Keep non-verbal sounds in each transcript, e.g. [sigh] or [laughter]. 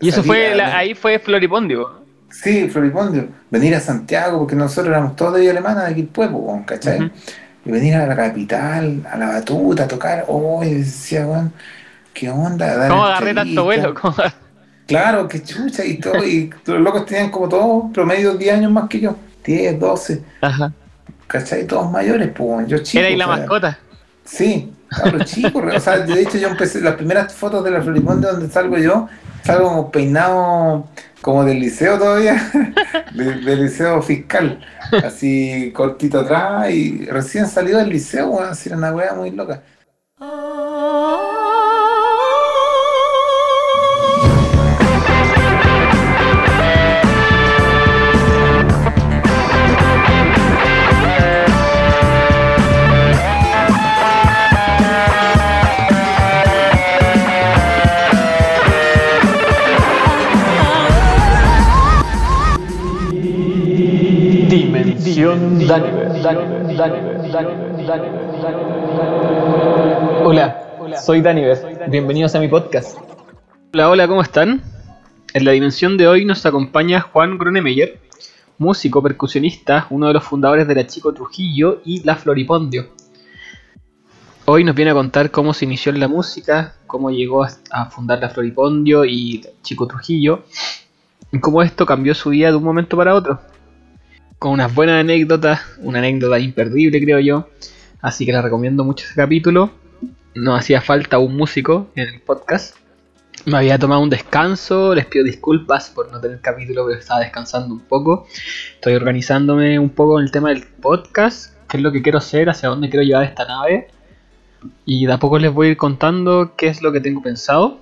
Y eso fue, la- ahí fue Floripondio. Sí, Floripondio. Venir a Santiago, porque nosotros éramos todos de Villa Alemana, de po, weón, ¿cachai? Ujú. Y venir a la capital, a la batuta, a tocar. Oh, y decía, weón, ¿qué onda? Dar ¿Cómo agarré tanto vuelo? ¿Cómo- Claro, qué chucha y todo. Y [laughs] los locos tenían como todos promedio 10 años más que yo. 10, 12. Ajá. ¿Cachai? Todos mayores, pues, yo chico. Era ahí la o sea, mascota. Sí, claro, chico. o sea, de hecho yo empecé, las primeras fotos de la Floriponde donde salgo yo, salgo como peinado como del liceo todavía, [laughs] de- del liceo fiscal, así cortito atrás y recién salido del liceo, weón, así era una wea muy loca. Dimensión Hola, soy Daniver. Bienvenidos a mi podcast. Hola, hola, ¿cómo están? En la dimensión de hoy nos acompaña Juan Grunemeyer, músico, percusionista, uno de los fundadores de la Chico Trujillo y La Floripondio. Hoy nos viene a contar cómo se inició en la música, cómo llegó a a fundar La Floripondio y Chico Trujillo, y cómo esto cambió su vida de un momento para otro con unas buenas anécdotas, una anécdota imperdible creo yo, así que les recomiendo mucho ese capítulo. No hacía falta un músico en el podcast. Me había tomado un descanso, les pido disculpas por no tener capítulo, pero estaba descansando un poco. Estoy organizándome un poco en el tema del podcast, qué es lo que quiero hacer, hacia dónde quiero llevar esta nave. Y de a poco les voy a ir contando qué es lo que tengo pensado.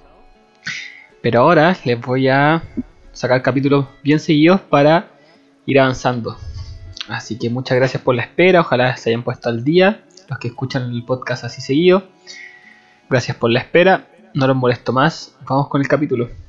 Pero ahora les voy a sacar capítulos bien seguidos para ir avanzando. Así que muchas gracias por la espera, ojalá se hayan puesto al día, los que escuchan el podcast así seguido. Gracias por la espera, no los molesto más, vamos con el capítulo.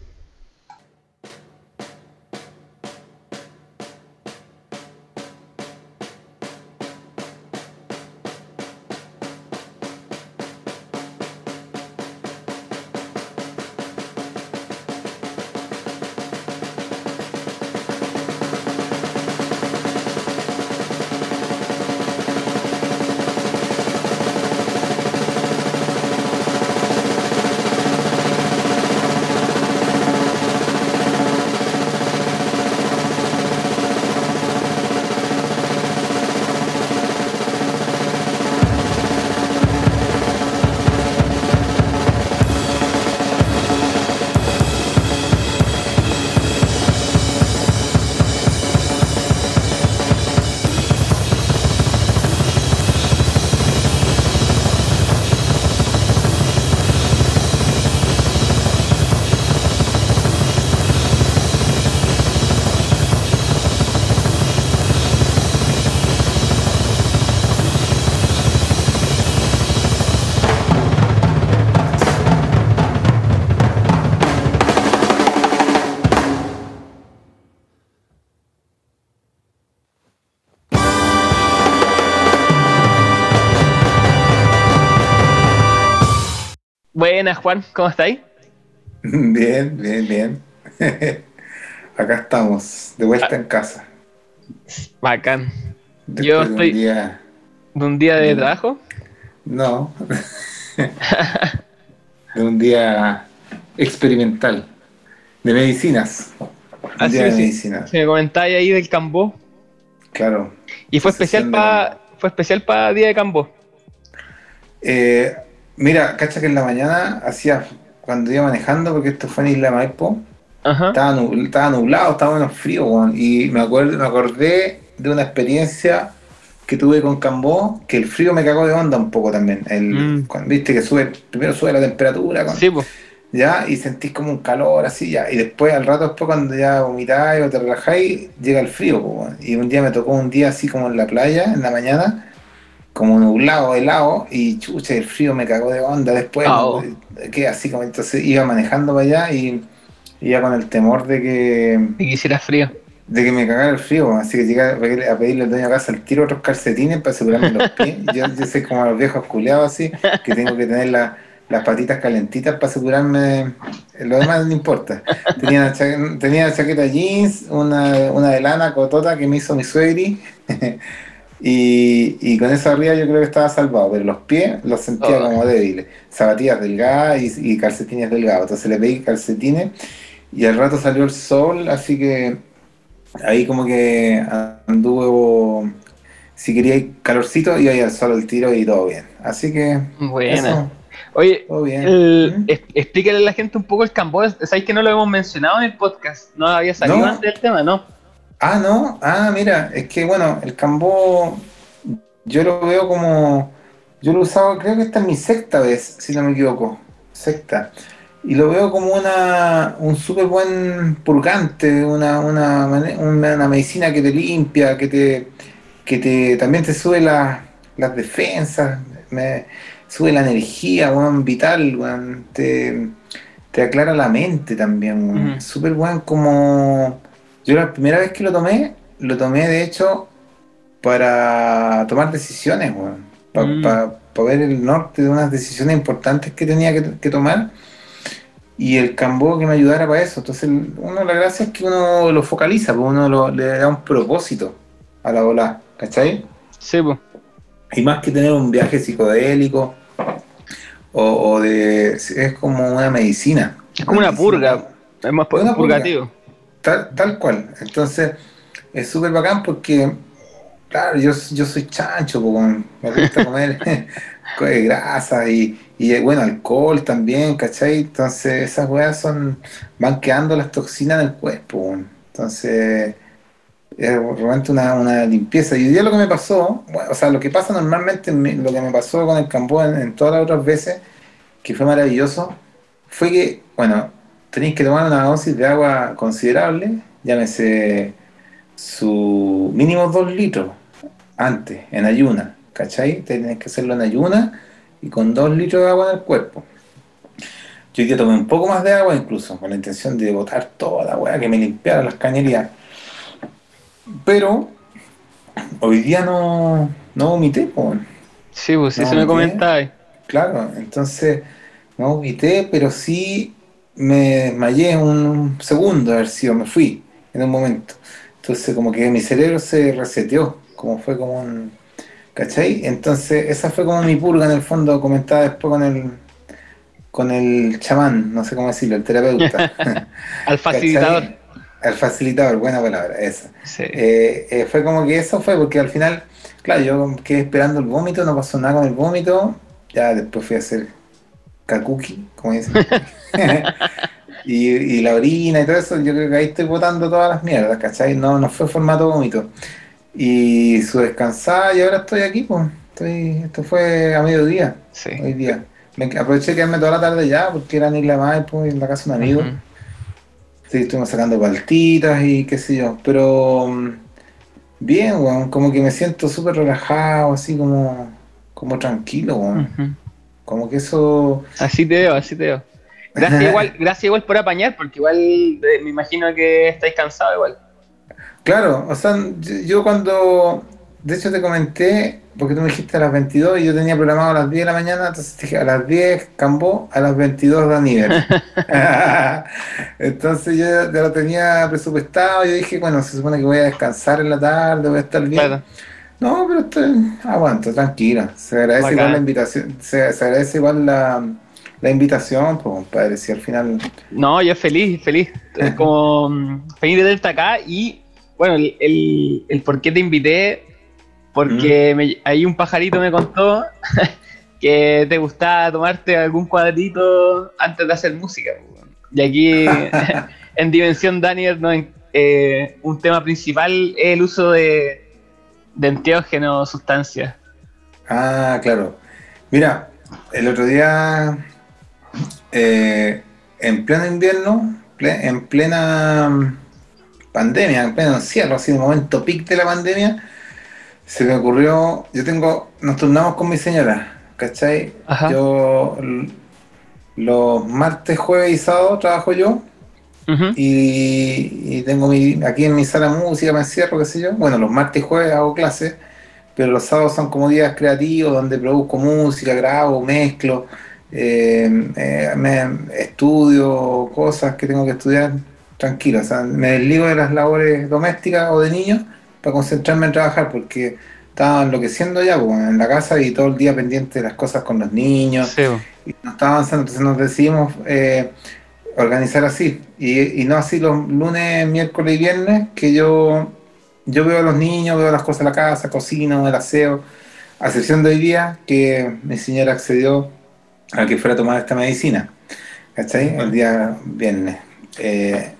Buenas Juan, ¿cómo estáis? [laughs] Bien, bien, bien. [laughs] Acá estamos, de vuelta en casa. Bacán. Después Yo de un estoy- día- ¿De un día de Mm. trabajo? No. [laughs] de un día experimental. De medicinas. Un día sí, de medicinas. Me comentáis ahí del Cambó. Claro. Y fue especial para fue especial para Día de Cambó. Eh, mira, cacha que en la mañana hacía, cuando iba manejando, porque esto fue en Isla Maipo, Ajá. estaba, nubl- estaba nublado, estaba menos frío, weón, y me acuerdo, me acordé de una experiencia que tuve con Cambó, que el frío me cagó de onda un poco también. El, Mm. cuando, Viste que sube, primero sube la temperatura, con- Sí, pues. ya, y sentís como un calor así, ya, y después, al rato después, cuando ya vomitáis o te relajáis, llega el frío, weón. y un día me tocó un día así como en la playa, en la mañana, como nublado, helado, y chucha, el frío me cagó de onda después, Ah, oh. que así como, entonces iba manejando para allá y iba con el temor de que, Y quisiera frío. de que me cagara el frío, así que llegué a pedirle, al dueño de casa el tiro otros calcetines para asegurarme los pies. [laughs] Yo, yo soy como los viejos culeados así, que tengo que tener la, las patitas calentitas para asegurarme, lo demás no importa. Tenía, una cha- tenía una chaqueta jeans, una, una de lana cotota que me hizo mi suegri. Y, y con eso arriba yo creo que estaba salvado, pero los pies los sentía Oh. como débiles. Zapatillas delgadas y, y calcetines delgados. Entonces le pedí calcetines y al rato salió el sol, así que ahí como que anduvo, si quería calorcito, iba a ir al sol al tiro y todo bien. Así que Buena. eso, Oye, todo bien. el- ¿Mm? es- explícale a la gente un poco el Camboya. Sabéis que no lo hemos mencionado en el podcast. No había salido No. antes del tema, ¿no? Ah, no, ah, mira, es que bueno, el cambó yo lo veo como, yo lo he usado, creo que esta es mi sexta vez, si no me equivoco, sexta, y lo veo como una, un súper buen purgante, una, una, una, medicina que te limpia, que te, que te también te sube la- las defensas, me, sube la energía, weón, vital, weón, te, te aclara la mente también, weón. Ujú. súper buen como... Yo la primera vez que lo tomé, lo tomé de hecho para tomar decisiones, para Mm. ver el norte de unas decisiones importantes que tenía que, que tomar y el cambó que me ayudara para eso. Entonces, uno la gracia es que uno lo focaliza, pues uno lo- le da un propósito a la bola, ¿cachai? Sí, pues. Y más que tener un viaje psicodélico o, o de... es como una medicina. Es como una medicina. purga. Es más Una purga. Tal, tal cual. Entonces, es súper bacán porque, claro, yo, yo soy chancho, po, weón. me gusta [laughs] comer [laughs] co- eh, grasa y, y, eh, bueno, alcohol también, ¿cachai? Entonces, esas weas son, van quedando las toxinas en el cuerpo. Entonces, es realmente una, una limpieza. Y hoy día lo que me pasó, bueno, o sea, lo que pasa normalmente, lo que me pasó con el campo en, en todas las otras veces, que fue maravilloso, fue que, bueno, tenéis que tomar una dosis de agua considerable, llámese su mínimo dos litros antes, en ayuna, ¿cachai? Tenéis que hacerlo en ayuna y con dos litros de agua en el cuerpo. Yo hoy día tomé un poco más de agua incluso, con la intención de botar toda la weá, que me limpiara las cañerías. Pero hoy día no, no vomité, po. Sí, pues No, se me ¿qué? comentaba. Claro, entonces no vomité, pero sí me desmayé un segundo, a ver si me fui en un momento. Entonces como que mi cerebro se reseteó, como fue como un... ¿Cachai? Entonces esa fue como mi purga en el fondo, comentada después con el con el chamán, no sé cómo decirlo, el terapeuta. [laughs] Al facilitador. ¿Cachai? El facilitador, buena palabra, esa. Sí. Eh, eh, fue como que eso fue, porque al final, claro, yo quedé esperando el vómito, no pasó nada con el vómito, ya después fui a hacer kakuki, como dicen. [laughs] y, y la orina y todo eso, yo creo que ahí estoy botando todas las mierdas, ¿cachai? No, no fue formato vómito. Y su descansada y ahora estoy aquí, pues. Estoy, esto fue a mediodía, sí. hoy día. Me aproveché de quedarme toda la tarde ya, porque era en Isla Maipo, en la casa de un amigo. Sí, estuvimos sacando paltitas y qué sé yo, pero mm, bien, weón, como que me siento súper relajado, así como, como tranquilo, weón. Como que eso, Así te veo, así te veo. Gracias [laughs] igual, gracias igual por apañar, porque igual eh, me imagino que estáis cansados igual. claro, o sea, yo, yo cuando, de hecho te comenté, porque tú me dijiste a las 22 y yo tenía programado a las 10 de la mañana, entonces dije a las 10 Cambó, a las 22 Daniel. [laughs] [laughs] entonces yo ya lo tenía presupuestado, yo dije, bueno, se supone que voy a descansar en la tarde, voy a estar bien. Claro. No, pero estoy, aguanto, tranquilo. Se agradece Bacán. igual la invitación, se, se agradece igual la, la invitación, pues, compadre, si al final. No, yo feliz, feliz. [laughs] Es como mm, feliz de tenerte acá y bueno, el, el, el por qué te invité, porque me- ahí un pajarito me contó [laughs] que te gustaba tomarte algún cuadrito antes de hacer música. po. Y aquí [laughs] en Dimensión Daniel no, eh, un tema principal es el uso de, de enteógenos, sustancias. Ah, claro. Mira, el otro día, eh, en pleno invierno, ple- en plena mm, pandemia, en pleno encierro, así en el momento pic de la pandemia, se me ocurrió, yo tengo, nos turnamos con mi señora, ¿cachai? Ajá. Yo los martes, jueves y sábado trabajo yo Y, y tengo mi, aquí en mi sala música me encierro, qué sé yo. Bueno, los martes y jueves hago clases, pero los sábados son como días creativos donde produzco música, grabo, mezclo eh, eh, me estudio cosas que tengo que estudiar tranquilo, o sea, me desligo de las labores domésticas o de niños para concentrarme en trabajar, porque estaba enloqueciendo ya pues, en la casa y todo el día pendiente de las cosas con los niños, y no estaba avanzando, entonces nos decidimos eh, organizar así, y, y, no así los lunes, miércoles y viernes, que yo, yo veo a los niños, veo las cosas de la casa, cocino, el aseo, a excepción de hoy día, que mi señora accedió a que fuera a tomar esta medicina, ¿cachai? El día viernes. Eh,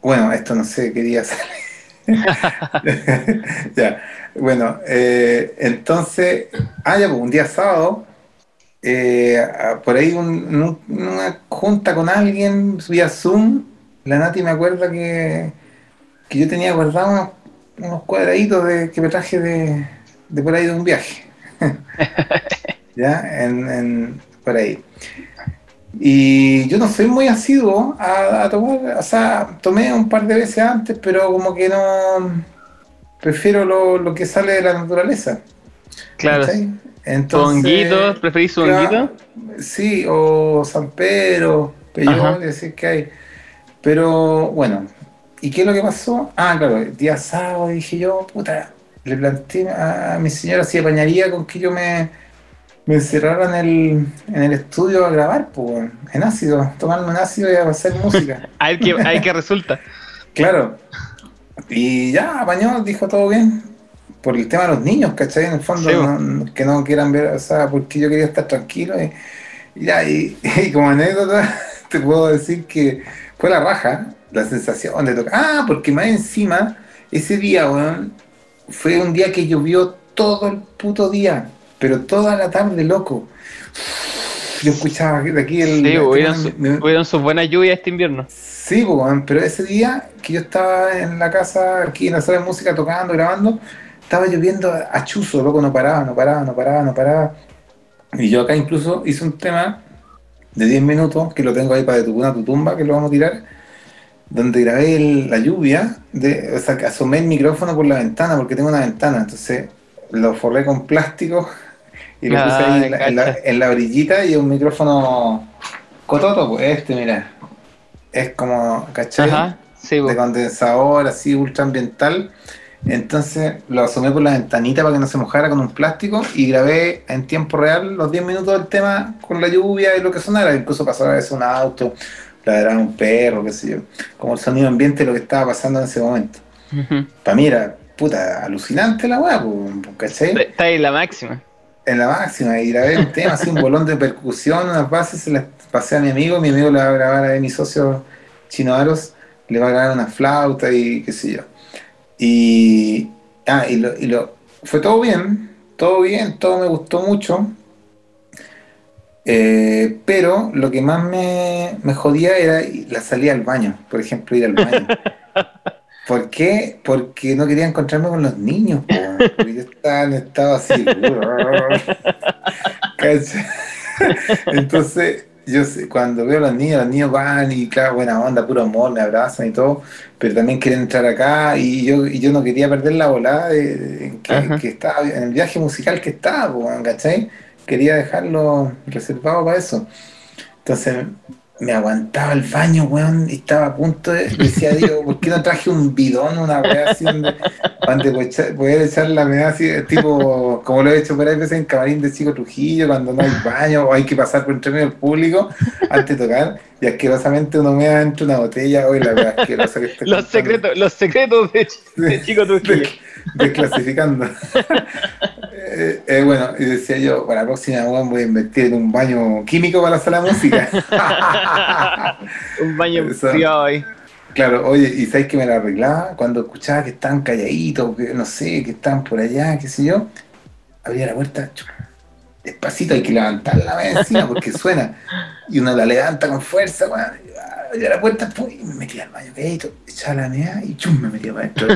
bueno, esto no sé qué día sale. ya, bueno, eh, entonces, ah, ya, pues un día sábado, eh, por ahí una junta con alguien vía Zoom, la Nati me acuerda que, que yo tenía guardado unos, cuadraditos de, que me traje de, de por ahí de un viaje. [laughs] ya, en, por ahí. Y yo no soy muy asiduo a, tomar, o sea, tomé un par de veces antes, pero como que no. Prefiero lo, que sale de la naturaleza. Claro. Entonces, ¿Preferís su honguito? Sí, o San Pedro, Peyón, decir que hay. Pero bueno, ¿y qué es lo que pasó? Ah, claro, el día sábado dije yo, puta, le planteé a mi señora si apañaría con que yo me me en el, en el estudio a grabar, pues, en ácido, tomarme un ácido y a hacer música. [laughs] hay que, hay que resulta. claro. Y ya, apañó, dijo todo bien. Por el tema de los niños, ¿cachai? En el fondo, que no quieran ver, o sea, porque yo quería estar tranquilo. Y, ya, [laughs] y, como anécdota, [laughs] te puedo decir que fue la raja, la sensación de tocar. Ah, porque más encima, ese día, weón, fue un día que llovió todo el puto día pero toda la tarde, loco. Yo escuchaba de aquí el. Sí, hubieron, sus buenas lluvias este invierno. Sí, pero ese día que yo estaba en la casa, aquí en la sala de música, tocando, grabando, estaba lloviendo a chuzo, loco, no paraba, no paraba, no paraba, no paraba. Y yo acá incluso hice un tema de 10 minutos, que lo tengo ahí para de tu cuna tu tumba, que lo vamos a tirar, donde grabé la lluvia, de, o sea, que asomé el micrófono por la ventana, porque tengo una ventana, entonces lo forré con plástico y lo puse ahí en la, orillita y un micrófono cototo, pues este, mira. Es como, ¿cachai? Pues. de condensador, así ultra ambiental. Entonces lo asomé por la ventanita para que no se mojara con un plástico y grabé en tiempo real los 10 minutos del tema con la lluvia y lo que sonara. Incluso pasaba a veces un auto, era un perro, qué sé yo. Como el sonido ambiente lo que estaba pasando en ese momento. Para mí era, puta, alucinante la weá, ¿cachai? Está ahí la máxima en la máxima y grabé un tema, así un bolón de percusión, unas bases, se las pasé a mi amigo, mi amigo le va a grabar a mi socio Chino Aros, le va a grabar una flauta y qué sé yo. Y, ah, y, lo, y lo, fue todo bien, todo bien, todo me gustó mucho. Eh, pero lo que más me, me jodía era la salida al baño, por ejemplo, ir al baño. [laughs] ¿Por qué? Porque no quería encontrarme con los niños, porque yo estaba en estado así. [laughs] [laughs] Entonces, yo sé, cuando veo a los niños, los niños van y claro, buena onda, puro amor, me abrazan y todo, pero también quieren entrar acá y yo, y yo no quería perder la volada de, que, estaba, en el viaje musical que estaba, ¿cachai? Quería dejarlo reservado para eso. Entonces me aguantaba el baño, weón, y estaba a punto de. Decía, digo, ¿por qué no traje un bidón, una wea así, donde, poder echar la mea así, tipo, como lo he hecho por ahí veces en Camarín de Chico Trujillo, cuando no hay baño o hay que pasar por entre medio del público antes de tocar, y asquerosamente uno me da dentro una botella, hoy la wea asquerosa que está. los, secretos, los secretos de, Chico Trujillo. desclasificando. Eh, eh, bueno, y decía yo, para la próxima voy a invertir en un baño químico para la sala de música. [laughs] un baño privado ahí. Claro, oye, y ¿sabes que me la arreglaba? Cuando escuchaba que estaban calladitos, que no sé, que estaban por allá, qué sé yo, abría la puerta, despacito, hay que levantarla encima porque suena. Y uno la levanta con fuerza, abría la puerta, y me metía al baño, echaba la mea y chum, me metía para adentro.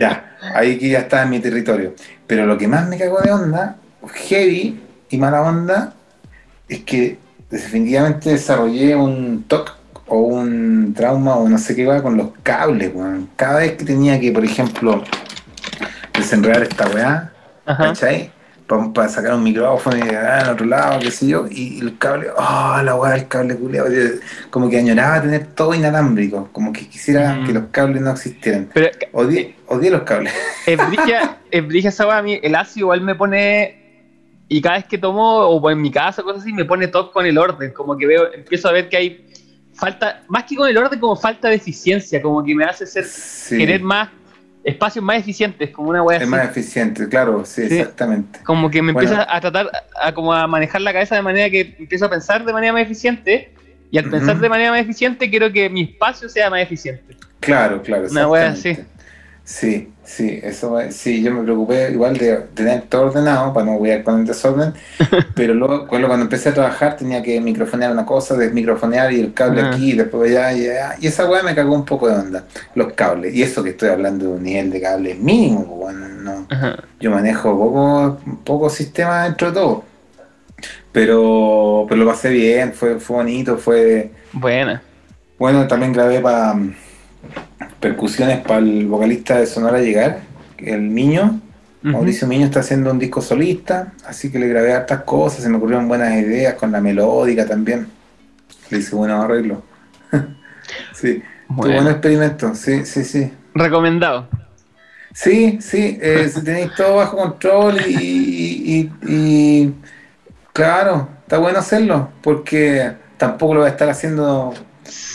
ya, ahí que ya estaba en mi territorio. Pero lo que más me cagó de onda, heavy y mala onda, es que definitivamente desarrollé un TOC o un trauma o no sé qué va con los cables, weón. Cada vez que tenía que, por ejemplo, desenredar esta weá, ¿cachai? Para sacar un micrófono y ah, en otro lado, qué sé yo, y el cable, oh, la weá, el cable culeado, como que añoraba tener todo inalámbrico, como que quisiera Mm. que los cables no existieran. Pero Odié, odié los cables. [laughs] es brilla, es brilla esa weá, a mí el ácido igual me pone. Y cada vez que tomo, o en mi casa, cosas así, me pone todo con el orden. Como que veo, empiezo a ver que hay falta, más que con el orden, como falta de eficiencia, como que me hace ser, Sí, querer más espacios más eficientes, como una weá es así. más eficiente, claro, sí, Sí. exactamente. Como que me Bueno. empieza a tratar, a, como a manejar la cabeza de manera que empiezo a pensar de manera más eficiente. Y al pensar de manera más eficiente, quiero que mi espacio sea más eficiente. Claro, claro. Una wea exactamente. Sí, sí, eso sí, yo me preocupé igual de tener todo ordenado para no voy con el desorden, [laughs] pero luego cuando, cuando empecé a trabajar tenía que microfonear una cosa, desmicrofonear y el cable Ah. aquí, y después allá, y allá, y esa weá me cagó un poco de onda, los cables, y eso que estoy hablando de un nivel de cable mínimo, pues, bueno, no, Ajá. yo manejo poco, poco sistema dentro de todo, pero, pero lo pasé bien, fue, fue bonito, fue... Buena. Bueno, también grabé para percusiones para el vocalista de Sonora Llegar, el niño. Mauricio Miño está haciendo un disco solista, así que le grabé hartas cosas, se me ocurrieron buenas ideas con la melódica también. Le hice buenos arreglos. [laughs] sí, Bueno. buen experimento, sí, sí, sí. Recomendado. Sí, sí, eh, [laughs] si tenéis todo bajo control y, y- y- y- claro, está bueno hacerlo, porque tampoco lo voy a estar haciendo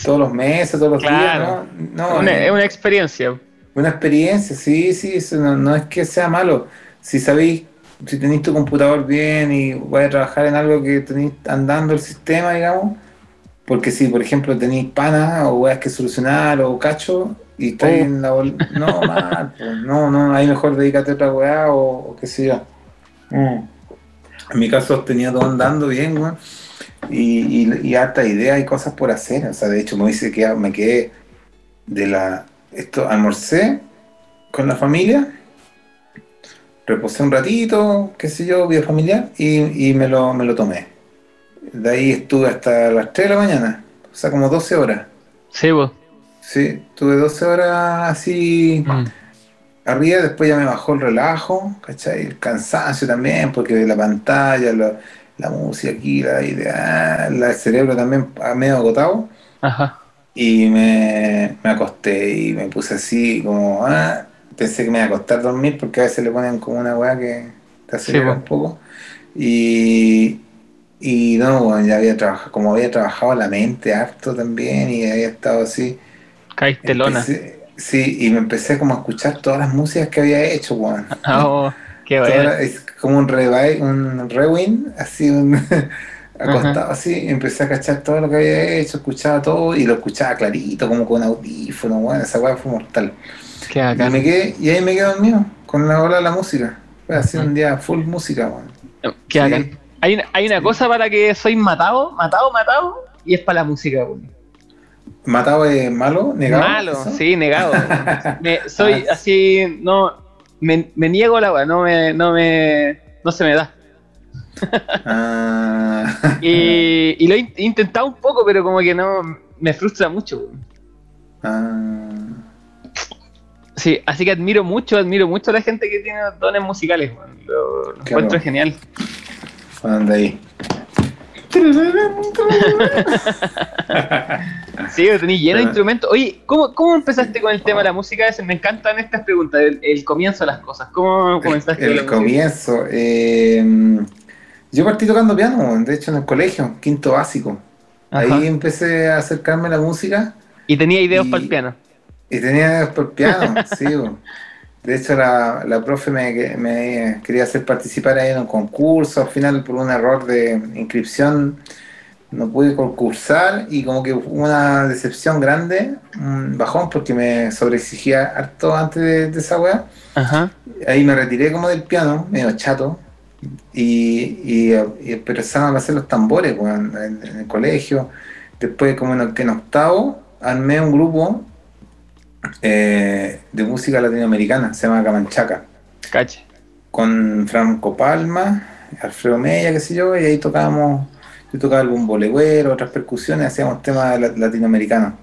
todos los meses, todos los Claro. días, ¿no? no Una- es una experiencia. una experiencia, sí, sí, eso no, no es que sea malo. Si sabéis, si tenéis tu computador bien y vais a trabajar en algo que tenéis andando el sistema, digamos, porque si, por ejemplo, tenéis pana o weas que solucionar o cacho y estáis Oh. en la bol- No, [laughs] mal, pues, no, no, ahí mejor dedícate a otra weá o, o qué sé yo. Mm. En mi caso tenía todo andando bien, weón. Y, y, y harta idea y cosas por hacer. O sea, de hecho me dice que me quedé de la. Esto, almorcé con la familia, reposé un ratito, qué sé yo, vida familiar, y, y me, lo, me lo tomé. De ahí estuve hasta las 3 de la mañana, o sea, como 12 horas. Sí, vos. Sí, tuve 12 horas así Mm. arriba, después ya me bajó el relajo, ¿cachai? El cansancio también, porque la pantalla, la, la música aquí, la idea, la- el cerebro también ah, medio agotado. Ajá. Y me, me acosté y me puse así como, ah, pensé que me iba a costar dormir porque a veces le ponen como una weá que te acelera Sí, un poco. Y, y no, bueno, ya había trabajado, como había trabajado la mente harto también y había estado así. Caíste lona. sí, y me empecé como a escuchar todas las músicas que había hecho, weón. Ah, [laughs] oh, qué bueno. es como un revive, un rewind, así un [laughs] acostado así, empecé a cachar todo lo que había hecho, escuchaba todo y lo escuchaba clarito, como con audífono, bueno, esa weá fue mortal. Qué Y, me quedé, y ahí me quedé dormido, con la hora de la música. Fue así un día full música, weón. Qué Sí. bacán. Hay, una- hay una Sí. cosa para que soy matado, matado, matado, y es para la música, weón. Matado es malo, negado. Malo, eso? sí, negado. [laughs] Me- soy Ah. así, no, me, me niego a la weá, no me, no me, no se me da. Ah. Y, y lo he in- he intentado un poco, pero como que no, me frustra mucho. Ah. Sí, así que admiro mucho, admiro mucho a la gente que tiene dones musicales. Lo, encuentro bueno. genial. Anda ahí. Sí, tenéis lleno de instrumentos. Oye, ¿cómo, ¿cómo empezaste con el tema de la música? Me encantan estas preguntas, el, el comienzo de las cosas. ¿Cómo comenzaste El música? comienzo. eh, yo partí tocando piano, de hecho en el colegio, quinto básico. Ajá. Ahí empecé a acercarme a la música Y tenía ideas para el piano. y tenía por piano, [laughs] sí. bo. De hecho la, la profe me, que- me quería hacer participar ahí en un concurso, al final por un error de inscripción no pude concursar y como que hubo una decepción grande, un bajón porque me sobreexigía harto antes de, de esa weá. Ajá. ahí me retiré como del piano, medio chato, y, y, y empezaron a hacer los tambores en, en el colegio. Después, como en, en octavo, armé un grupo eh, de música latinoamericana, se llama Camanchaca, Cache. con Franco Palma, Alfredo Mella, qué sé yo, y ahí tocábamos, yo tocaba algún bolegüero, otras percusiones, hacíamos temas la- latinoamericanos,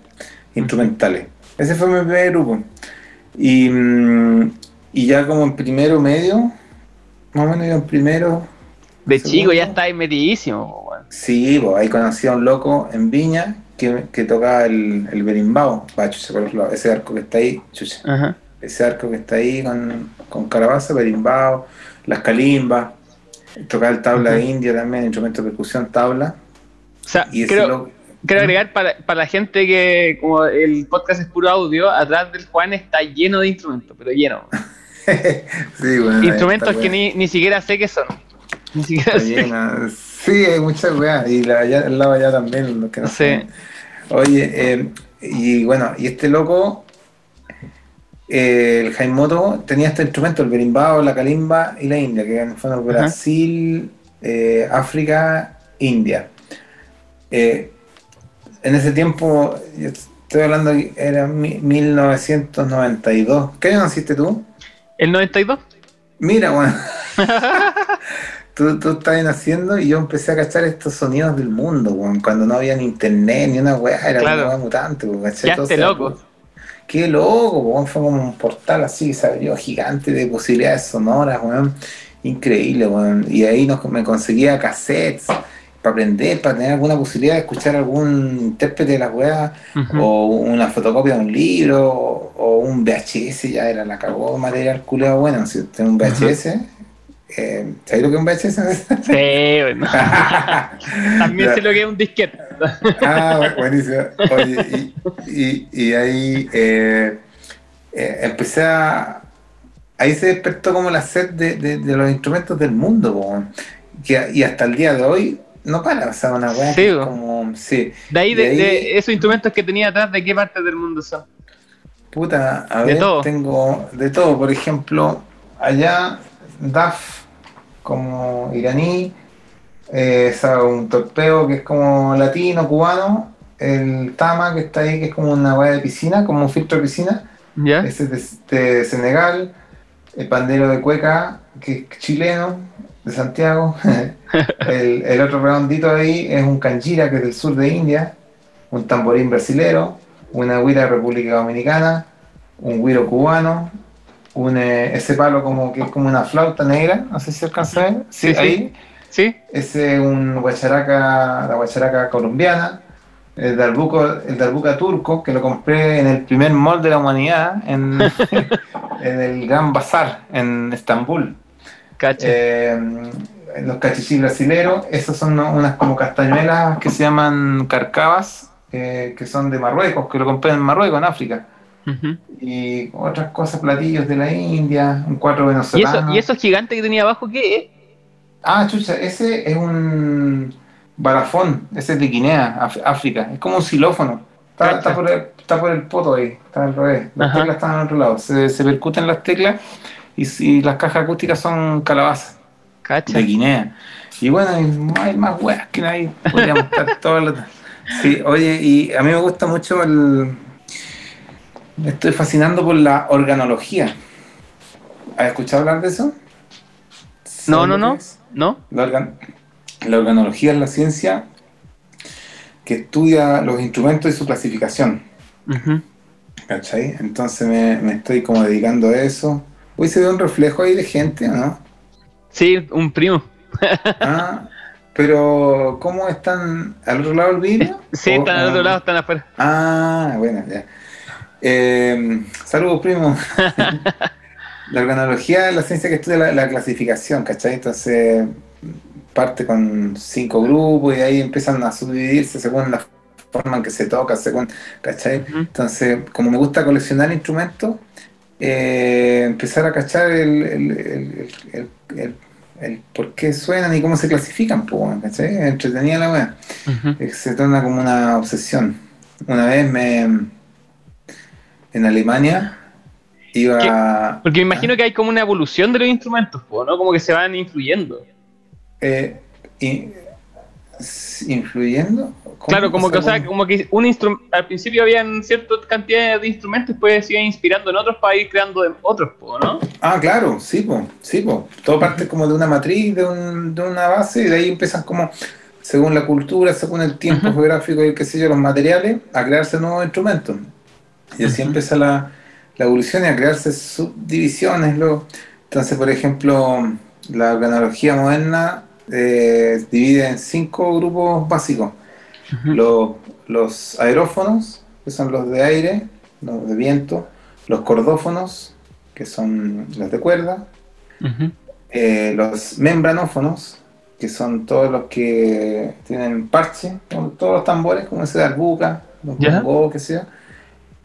instrumentales. Ese fue mi primer grupo. Y, mm, y ya como en primero medio, más o menos en primero. De chico ya estáis metidísimo. Sí, pues ahí conocí a un loco en Viña que, que tocaba el, el berimbau. Va, chucha, por. Ese arco que está ahí, chucha. Ajá. Ese arco que está ahí con, con calabaza, berimbau, las calimbas. Tocaba el tabla de. India también, instrumento de percusión, tabla. O sea, Y creo, quiero agregar para, para la gente que, como el podcast es puro audio, atrás del Juan está lleno de instrumentos, pero lleno. [laughs] sí, bueno, instrumentos que ni, ni siquiera sé qué son. Ni siquiera sé. Sí, hay muchas weas. Y la allá, al lado allá también, los que no Sí. sé. Oye, eh, y bueno, y este loco, eh, el Jaimoto, tenía este instrumento, el berimbau, la kalimba y la india, que fueron. Brasil, eh, África, India. Eh, en ese tiempo, yo estoy hablando, era mi- 1992. ¿Qué año naciste tú? ¿El 92? Mira, bueno. [laughs] tú, tú estabas naciendo y yo empecé a cachar estos sonidos del mundo, weón. Cuando no había ni internet ni una weá, era Claro. una mutante, weón. Quedaste Entonces, loco. Qué loco, weón. Fue como un portal así, se abrió gigante de posibilidades sonoras, weón. Increíble, weón. Y ahí nos, me conseguía cassettes para aprender, para tener alguna posibilidad de escuchar algún intérprete de las weas o una fotocopia de un libro, o, o un VHS, ya era la cagó material culeado bueno, si tengo un VHS, eh, ¿sabes lo que es un VHS? Sí, bueno. [laughs] También sé lo que es un disquete. ah, bu- buenísimo. Oye, y, y- y ahí eh, eh, empecé a... Ahí se despertó como la sed de, de- de los instrumentos del mundo, po, que, y hasta el día de hoy no para, o sea, una weá Sí, como... Sí, De ahí, De de, ahí- de esos instrumentos que tenía atrás, ¿de qué parte del mundo son? Puta, a De ver, todo. tengo de todo. Por ejemplo, allá DAF como iraní, eh, sabe, un torpeo que es como latino, cubano, el Tama que está ahí, que es como una hueá de piscina, como un filtro de piscina, ¿Ya? ese es de, de Senegal, el pandero de Cueca, que es chileno, de Santiago, [laughs] el, el otro redondito ahí es un canjira, que es del sur de India, un tamborín brasilero, una huira de República Dominicana, un güiro cubano, un, eh, ese palo como que es como una flauta negra, no sé si se alcanza a ver, sí, ahí, ¿Sí? ese es un guacharaca, la guacharaca colombiana, el darbuco, el darbuca turco, que lo compré en el primer mall de la humanidad, en, [laughs] [laughs] en el Gran Bazar, en Estambul. Eh, los cachichis brasileros, esos son unas como castañuelas que se llaman carcabas, eh, que son de Marruecos, que lo compré en Marruecos, en África. Y otras cosas, platillos de la India, un cuatro ¿Y, venezolano. eso, ¿Y esos gigantes que tenía abajo qué es? Ah, chucha, ese es un balafón, ese es de Guinea, África. Es como un xilófono. Está, está por el, está por el poto ahí, está al revés. Las Ajá. teclas están al otro lado. Se, se percuten las teclas y, si las cajas acústicas son calabazas Cacha. de Guinea. Y bueno, hay, más weas que ahí. Podríamos [laughs] estar todas las. Sí, oye, y a mí me gusta mucho el. Me estoy fascinando por la organología. ¿Has escuchado hablar de eso? No, ¿Sabes no, no. es? ¿No? La, organ- la organología es la ciencia que estudia los instrumentos y su clasificación. ¿Cachai? Entonces me, me estoy como dedicando a eso. Hoy se ve un reflejo ahí de gente, ¿o ¿no? Sí, un primo. [laughs] Ah, pero ¿cómo están al otro lado del vidrio? Sí, ¿O- están al otro lado, están afuera. Ah, bueno, ya. Eh, saludos, primo. [laughs] la organología es la ciencia que estudia la, la clasificación, ¿cachai? Entonces parte con cinco grupos y ahí empiezan a subdividirse según la forma en que se toca, según, ¿cachai? Ujú. Entonces, como me gusta coleccionar instrumentos, eh, empezar a cachar el, el, el, el- por qué suenan y cómo se clasifican, pues, ¿cachai? Entretenida la weá. Ujú. Eh, Se torna como una obsesión. Una vez me. En Alemania iba. Porque me imagino que hay como una evolución de los instrumentos, ¿no? Como que se van influyendo. eh, ¿Influyendo? Claro, como que, o sea, como que un al principio habían cierta cantidad de instrumentos después se iban inspirando en otros para ir creando de- otros, ¿no? Ah, claro, sí, po, sí, po. Todo parte como de una matriz, de, un- de una base, y de ahí empiezan como, según la cultura, según el tiempo geográfico y qué sé yo, los materiales, a crearse nuevos instrumentos. Y así empieza la, la evolución y a crearse subdivisiones. Luego. Entonces, por ejemplo, la organología moderna eh, divide en cinco grupos básicos. Los, los aerófonos, que son los de aire, los de viento, los cordófonos, que son los de cuerda, eh, los membranófonos, que son todos los que tienen parche, todos los tambores, como ese de arbuca, los bongos, que sea.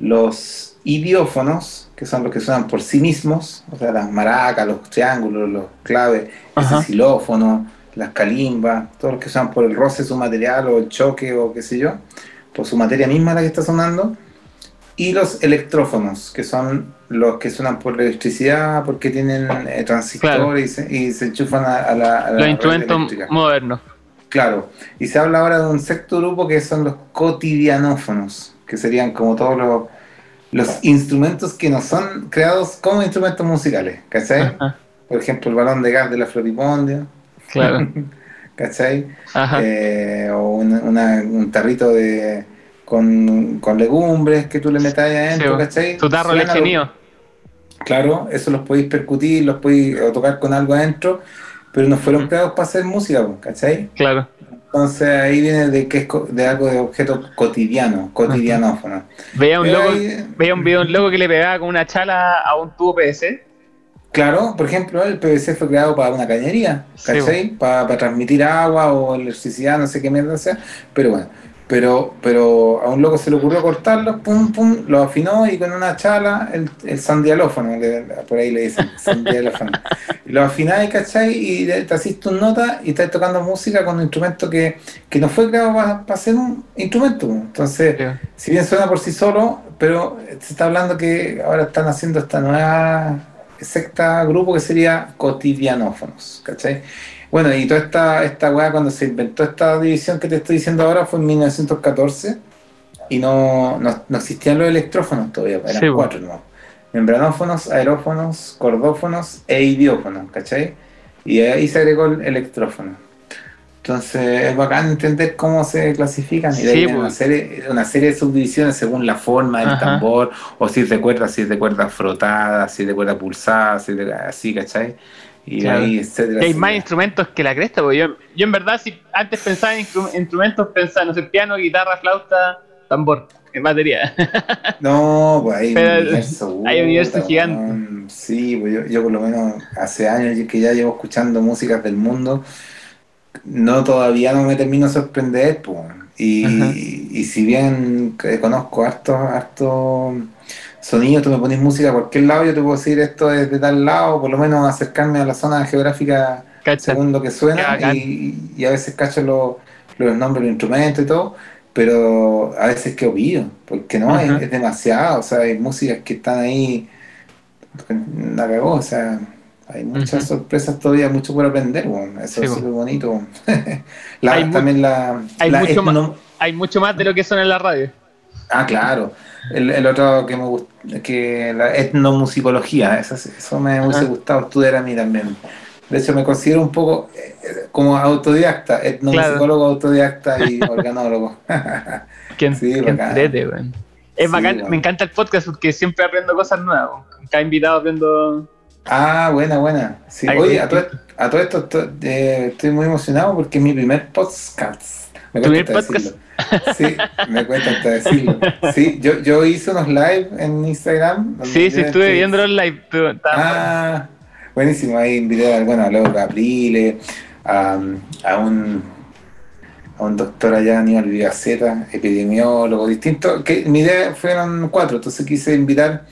Los idiófonos, que son los que suenan por sí mismos, o sea, las maracas, los triángulos, los claves, ese xilófono, las calimbas, todos los que suenan por el roce de su material o el choque o qué sé yo, por su materia misma la que está sonando. Y los electrófonos, que son los que suenan por electricidad, porque tienen eh, transistores Claro. y, se, y se enchufan a, a la, a la Los red instrumentos modernos. Claro, y se habla ahora de un sexto grupo que son los cotidianófonos, que serían como todos los, los instrumentos que no son creados como instrumentos musicales, ¿cachai? Ajá. Por ejemplo, el balón de gas de la floripondia, Claro. [laughs] ¿cachai? Ajá. Eh, o una- una- un tarrito de con, con legumbres que tú le metas ahí adentro, Sí, ¿cachai? Tu tarro leche mío. Claro, eso los podéis percutir, los podéis tocar con algo adentro, pero no fueron creados para hacer música, ¿cachai? Claro. Entonces ahí viene de que es co- de algo de objeto cotidiano, cotidianófono. Veía un loco, ahí- veía un video de un loco que le pegaba con una chala a un tubo PVC. Claro, por ejemplo, el PVC fue creado para una cañería, Sí, ¿cachai? Para, para transmitir agua o electricidad, no sé qué mierda sea, pero bueno. Pero, pero a un loco se le ocurrió cortarlo, pum, pum, lo afinó y con una chala, el, el sandialófono, le- por ahí le dicen, [laughs] sandialófono. Lo afináis, ¿cachai? Y te hacís tus notas y estás tocando música con un instrumento que, que no fue creado para, para ser un instrumento. Entonces, Sí. si bien suena por sí solo, pero se está hablando que ahora están haciendo esta nueva secta, grupo que sería cotidianófonos, ¿cachai? Bueno, y toda esta, esta weá, cuando se inventó esta división que te estoy diciendo ahora, fue en 1914 y no, no, no existían los electrófonos todavía, eran Sí, cuatro, ¿no? Membranófonos, aerófonos, cordófonos e idiófonos, ¿cachai? Y ahí se agregó el electrófono. Entonces es bacán entender cómo se clasifican y de Sí, una serie, una serie de subdivisiones según la forma del Ajá. tambor, o si es de cuerda, si de cuerda frotada, si es de cuerda pulsada, si así, ¿cachai? Y Claro. ahí, etcétera. Hay más instrumentos que la cresta, porque yo, yo en verdad, si antes pensaba en instru- instrumentos, pensaba, no sé, piano, guitarra, flauta, tambor, en batería. [laughs] No, pues hay Pero un universo. hay un universo puta, gigante. Sí, pues yo, yo por lo menos hace años que ya llevo escuchando músicas del mundo, no todavía no me termino de sorprender, pues. Y, si bien que conozco hartos hartos sonidos, tú me pones música a cualquier lado, yo te puedo decir esto es de tal lado, por lo menos acercarme a la zona geográfica ¿Cachai? según lo que suena y, y a veces cacho los, los nombres los instrumentos y todo, pero a veces que olvido, porque no, es, demasiado, o sea, hay músicas que están ahí, la cagó, o sea, hay muchas sorpresas todavía, mucho por aprender, bueno, eso Sí, es súper bonito. [laughs] la, Hay también la, hay la mucho más- Hay mucho más de lo que suena en la radio. Ah, claro. El, el otro que me gusta, que la etnomusicología, eso, eso me hubiese gustado estudiar a mí también. De hecho, me considero un poco eh, eh, como autodidacta, etnomusicólogo, autodidacta y [laughs] organólogo. Que, Sí, weón. Es Sí, bacán, me encanta el podcast porque siempre aprendo cosas nuevas. Cada invitado aprendo. ah, buena, buena. Sí, oye, a todo, a todo esto to- eh, estoy muy emocionado porque es mi primer podcast. Me ¿Tu cuesta primer hasta decirlo. Sí, me cuesta hasta decirlo. Sí, yo, yo hice unos live en Instagram. Sí, sí, estuve viendo los live. estaba- Ah, buenísimo. Ahí invité a, bueno, a Leo Caprile, a, a un a un doctor allá, Aníbal Vigaceta, epidemiólogo, distinto. Que mi idea fueron cuatro, entonces quise invitar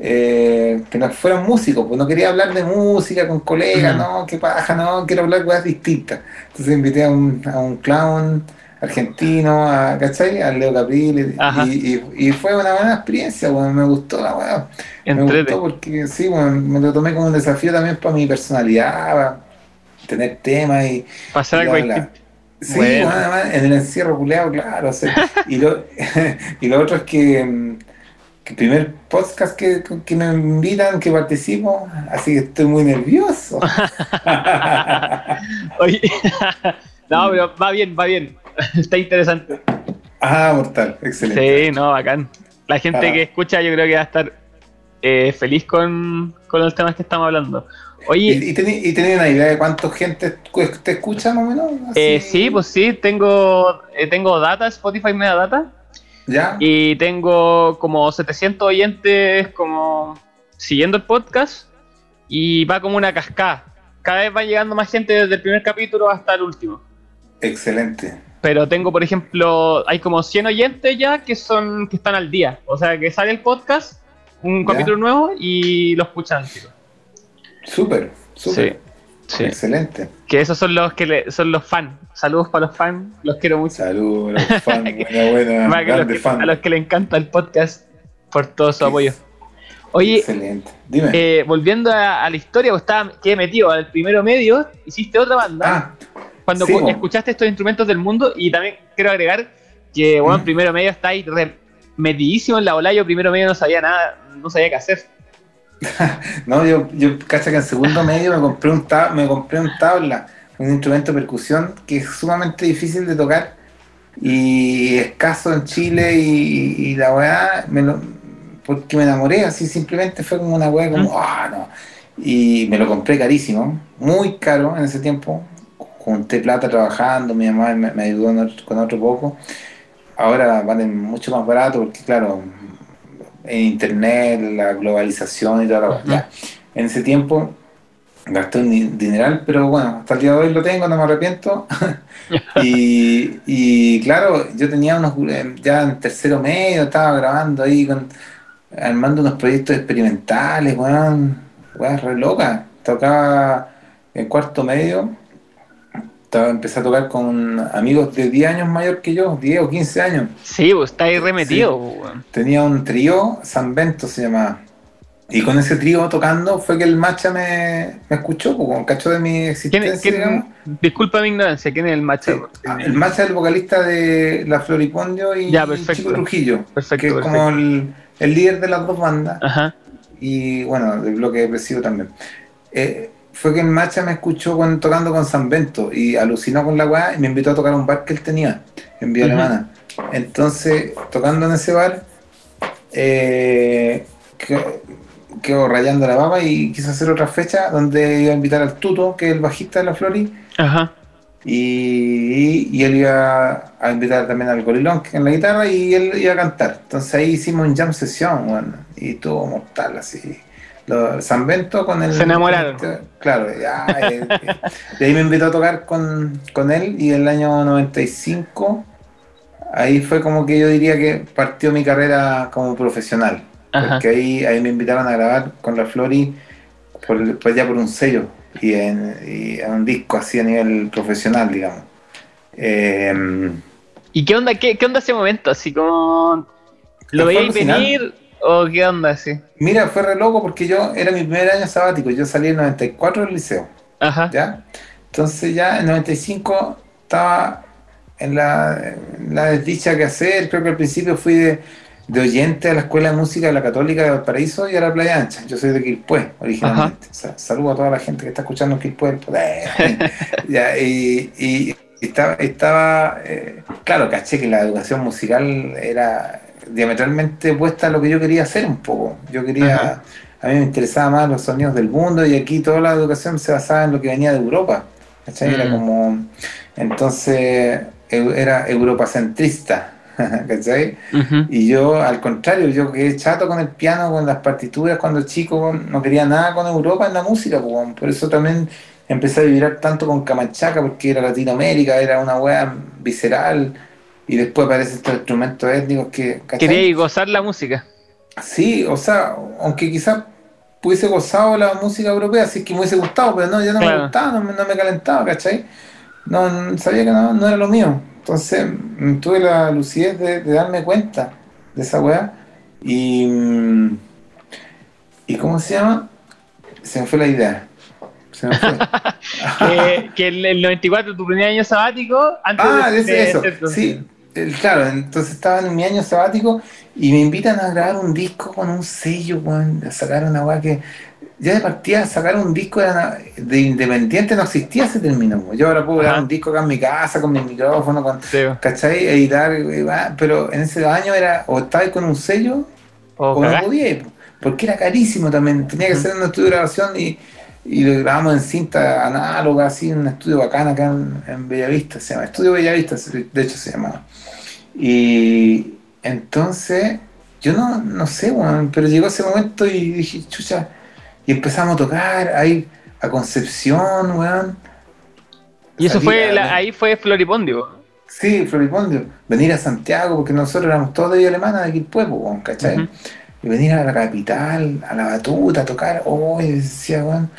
eh, que no fueran músicos, pues no quería hablar de música con colegas, Mm. no, qué paja, no, quiero hablar de cosas distintas. Entonces invité a un, a un clown argentino, a, ¿cachai? A Leo Caprile, y, y, y fue una buena experiencia, bueno, me gustó la weá. Me gustó porque sí, bueno, me lo tomé como un desafío también para mi personalidad, para tener temas y. Pasar y algo. Sí, Bueno. además, en el encierro culeado, claro. o sea, y, lo, [laughs] y lo otro es que, mm, que el primer podcast que, que me invitan, que participo, así que estoy muy nervioso. [laughs] Oye, [laughs] no, pero va bien, va bien. [laughs] Está interesante. ah, mortal, excelente. Sí, no, bacán. La gente Ah. que escucha yo creo que va a estar eh, feliz con, con los temas que estamos hablando. Oye, ¿Y, y tenés una idea de cuánta gente te escucha más o menos? Eh, sí, pues sí, tengo, eh, tengo data, Spotify me da data, ¿Ya? y tengo como 700 oyentes como siguiendo el podcast, y va como una cascada. Cada vez va llegando más gente desde el primer capítulo hasta el último. Excelente. Pero tengo, por ejemplo, hay como 100 oyentes ya que son que están al día. O sea, que sale el podcast, un Ya. capítulo nuevo y lo escuchan. Súper, súper. Sí, sí. Excelente. Que esos son los que le- son los fans. Saludos para los fans, los quiero mucho. Saludos, los [laughs] fans, buena, buena, Para que los grande que- fan. a los que le encanta el podcast por todo su apoyo. Oye, Excelente. Dime. eh, volviendo a, a la historia, vos estaba, quedé metido al primero medio, hiciste otra banda. ah, cuando sí, escuchaste estos instrumentos del mundo y también quiero agregar que bueno, Mm. primero medio está ahí re- metidísimo en la ola, yo primero medio no sabía nada, no sabía qué hacer. [laughs] no, yo, yo cacha que en segundo medio me compré un tab, me compré un tabla, un instrumento de percusión que es sumamente difícil de tocar y escaso en Chile y, y la weá me lo, porque me enamoré, así simplemente fue como una weá como, ah, no. Y me lo compré carísimo, muy caro en ese tiempo. Junté plata trabajando, mi mamá me, me ayudó con otro poco. Ahora valen mucho más barato porque, claro, internet, la globalización y toda la. Ya. En ese tiempo gasté un di- dineral, pero bueno, hasta el día de hoy lo tengo, no me arrepiento. [laughs] y, y claro, yo tenía unos, eh, ya en tercero medio, estaba grabando ahí, con, armando unos proyectos experimentales, weón, weón, re loca. Tocaba en cuarto medio, estaba, empecé a tocar con amigos de 10 años mayor que yo, 10 o 15 años. Sí, pues está ahí remetido. weón. Tenía un trío, San Bento se llamaba. Y con ese trío tocando fue que el macha me, me escuchó, con cacho de mi ¿Quién, existencia, quién- digamos. disculpa mi ignorancia, ¿quién es el macho? Sí, el macha es el vocalista de La Floripondio y Ya. Chico Trujillo, Perfecto, que es perfecto. como el, el líder de las dos bandas Ajá. y bueno, del bloque depresivo también. Eh, fue que el macha me escuchó cuando, tocando con San Bento y alucinó con la weá y me invitó a tocar a un bar que él tenía en Vía. Alemana. Entonces, tocando en ese bar, eh, quedó, quedó rayando la baba y quiso hacer otra fecha donde iba a invitar al Tuto, que es el bajista de la Flori, Ajá. y, y él iba a invitar también al Gorilón en la guitarra y él iba a cantar. Entonces ahí hicimos un jam sesión, bueno, y estuvo mortal así. Lo- San Bento con el. Se enamoraron. Claro, ya, eh, eh, de ahí me invitó a tocar con, con él y el año 95, ahí fue como que yo diría que partió mi carrera como profesional. Ajá. Porque ahí, ahí me invitaron a grabar con la Flori, por, pues ya por un sello y en, y en un disco así a nivel profesional, digamos. Eh, ¿Y qué onda, qué, qué onda ese momento? Así como. ¿Lo veíais venir o qué onda así? mira, fue re loco porque yo era mi primer año sabático, yo salí en 94 del liceo, Ajá. ¿ya? Entonces ya en 95 estaba en la, en la desdicha que hacer, creo que al principio fui de, de oyente a la Escuela de Música de la Católica de Valparaíso y a la Playa Ancha, yo soy de Quilpué originalmente, saludo a toda la gente que está escuchando Quilpué. [laughs] Ya, y, y estaba, estaba eh, claro, caché que la educación musical era diametralmente opuesta a lo que yo quería hacer un poco. Yo quería, Ajá. a mí me interesaban más los sonidos del mundo y aquí toda la educación se basaba en lo que venía de Europa. ¿cachai? Era Mm. como, entonces, era europacentrista. [laughs] ¿cachai? Y yo, al contrario, yo quedé chato con el piano, con las partituras cuando chico, no quería nada con Europa en la música, pues, por eso también empecé a vibrar tanto con Camanchaca, porque era Latinoamérica, era una wea visceral, y después aparecen estos instrumentos étnicos que, ¿cachai? Quería gozar la música. Sí, o sea, aunque quizás hubiese gozado la música europea, sí que me hubiese gustado, pero no, ya no Claro. me gustaba, no no me calentaba, ¿cachai? No, no- sabía que no, no era lo mío. Entonces mm, tuve la lucidez de, de darme cuenta de esa weá. Y, mm, ¿Y cómo se llama? Se me fue la idea. Se me fue. [laughs] que, que el, el 94, tu primer año sabático, antes Ah, de, ese- de eso. ser- Sí, claro, entonces estaba en mi año sabático y me invitan a grabar un disco con un sello, weón, a sacar una weá que ya de partida sacar un disco era de independiente no existía ese término. Yo ahora puedo grabar un disco acá en mi casa con mi micrófono, con, Sí, ¿cachai? Editar, eh, pero en ese año era o estabas con un sello o no podías. porque era carísimo también. Tenía que ser un estudio de grabación y, y lo grabamos en cinta análoga, así, en un estudio bacán acá en, en Bellavista, se llama, Estudio Bellavista, de hecho se llamaba. Y entonces, yo no, no sé, weón, pero llegó ese momento y dije, chucha, y empezamos a tocar ahí a Concepción, weón. Y eso fue, la- ahí fue Floripondio. Sí, Floripondio. Venir a Santiago, porque nosotros éramos todos de Villa Alemana, de Quilpué, po, weón, ¿cachai? Ujú. Y venir a la capital, a la batuta, a tocar, oh, y decía, weón,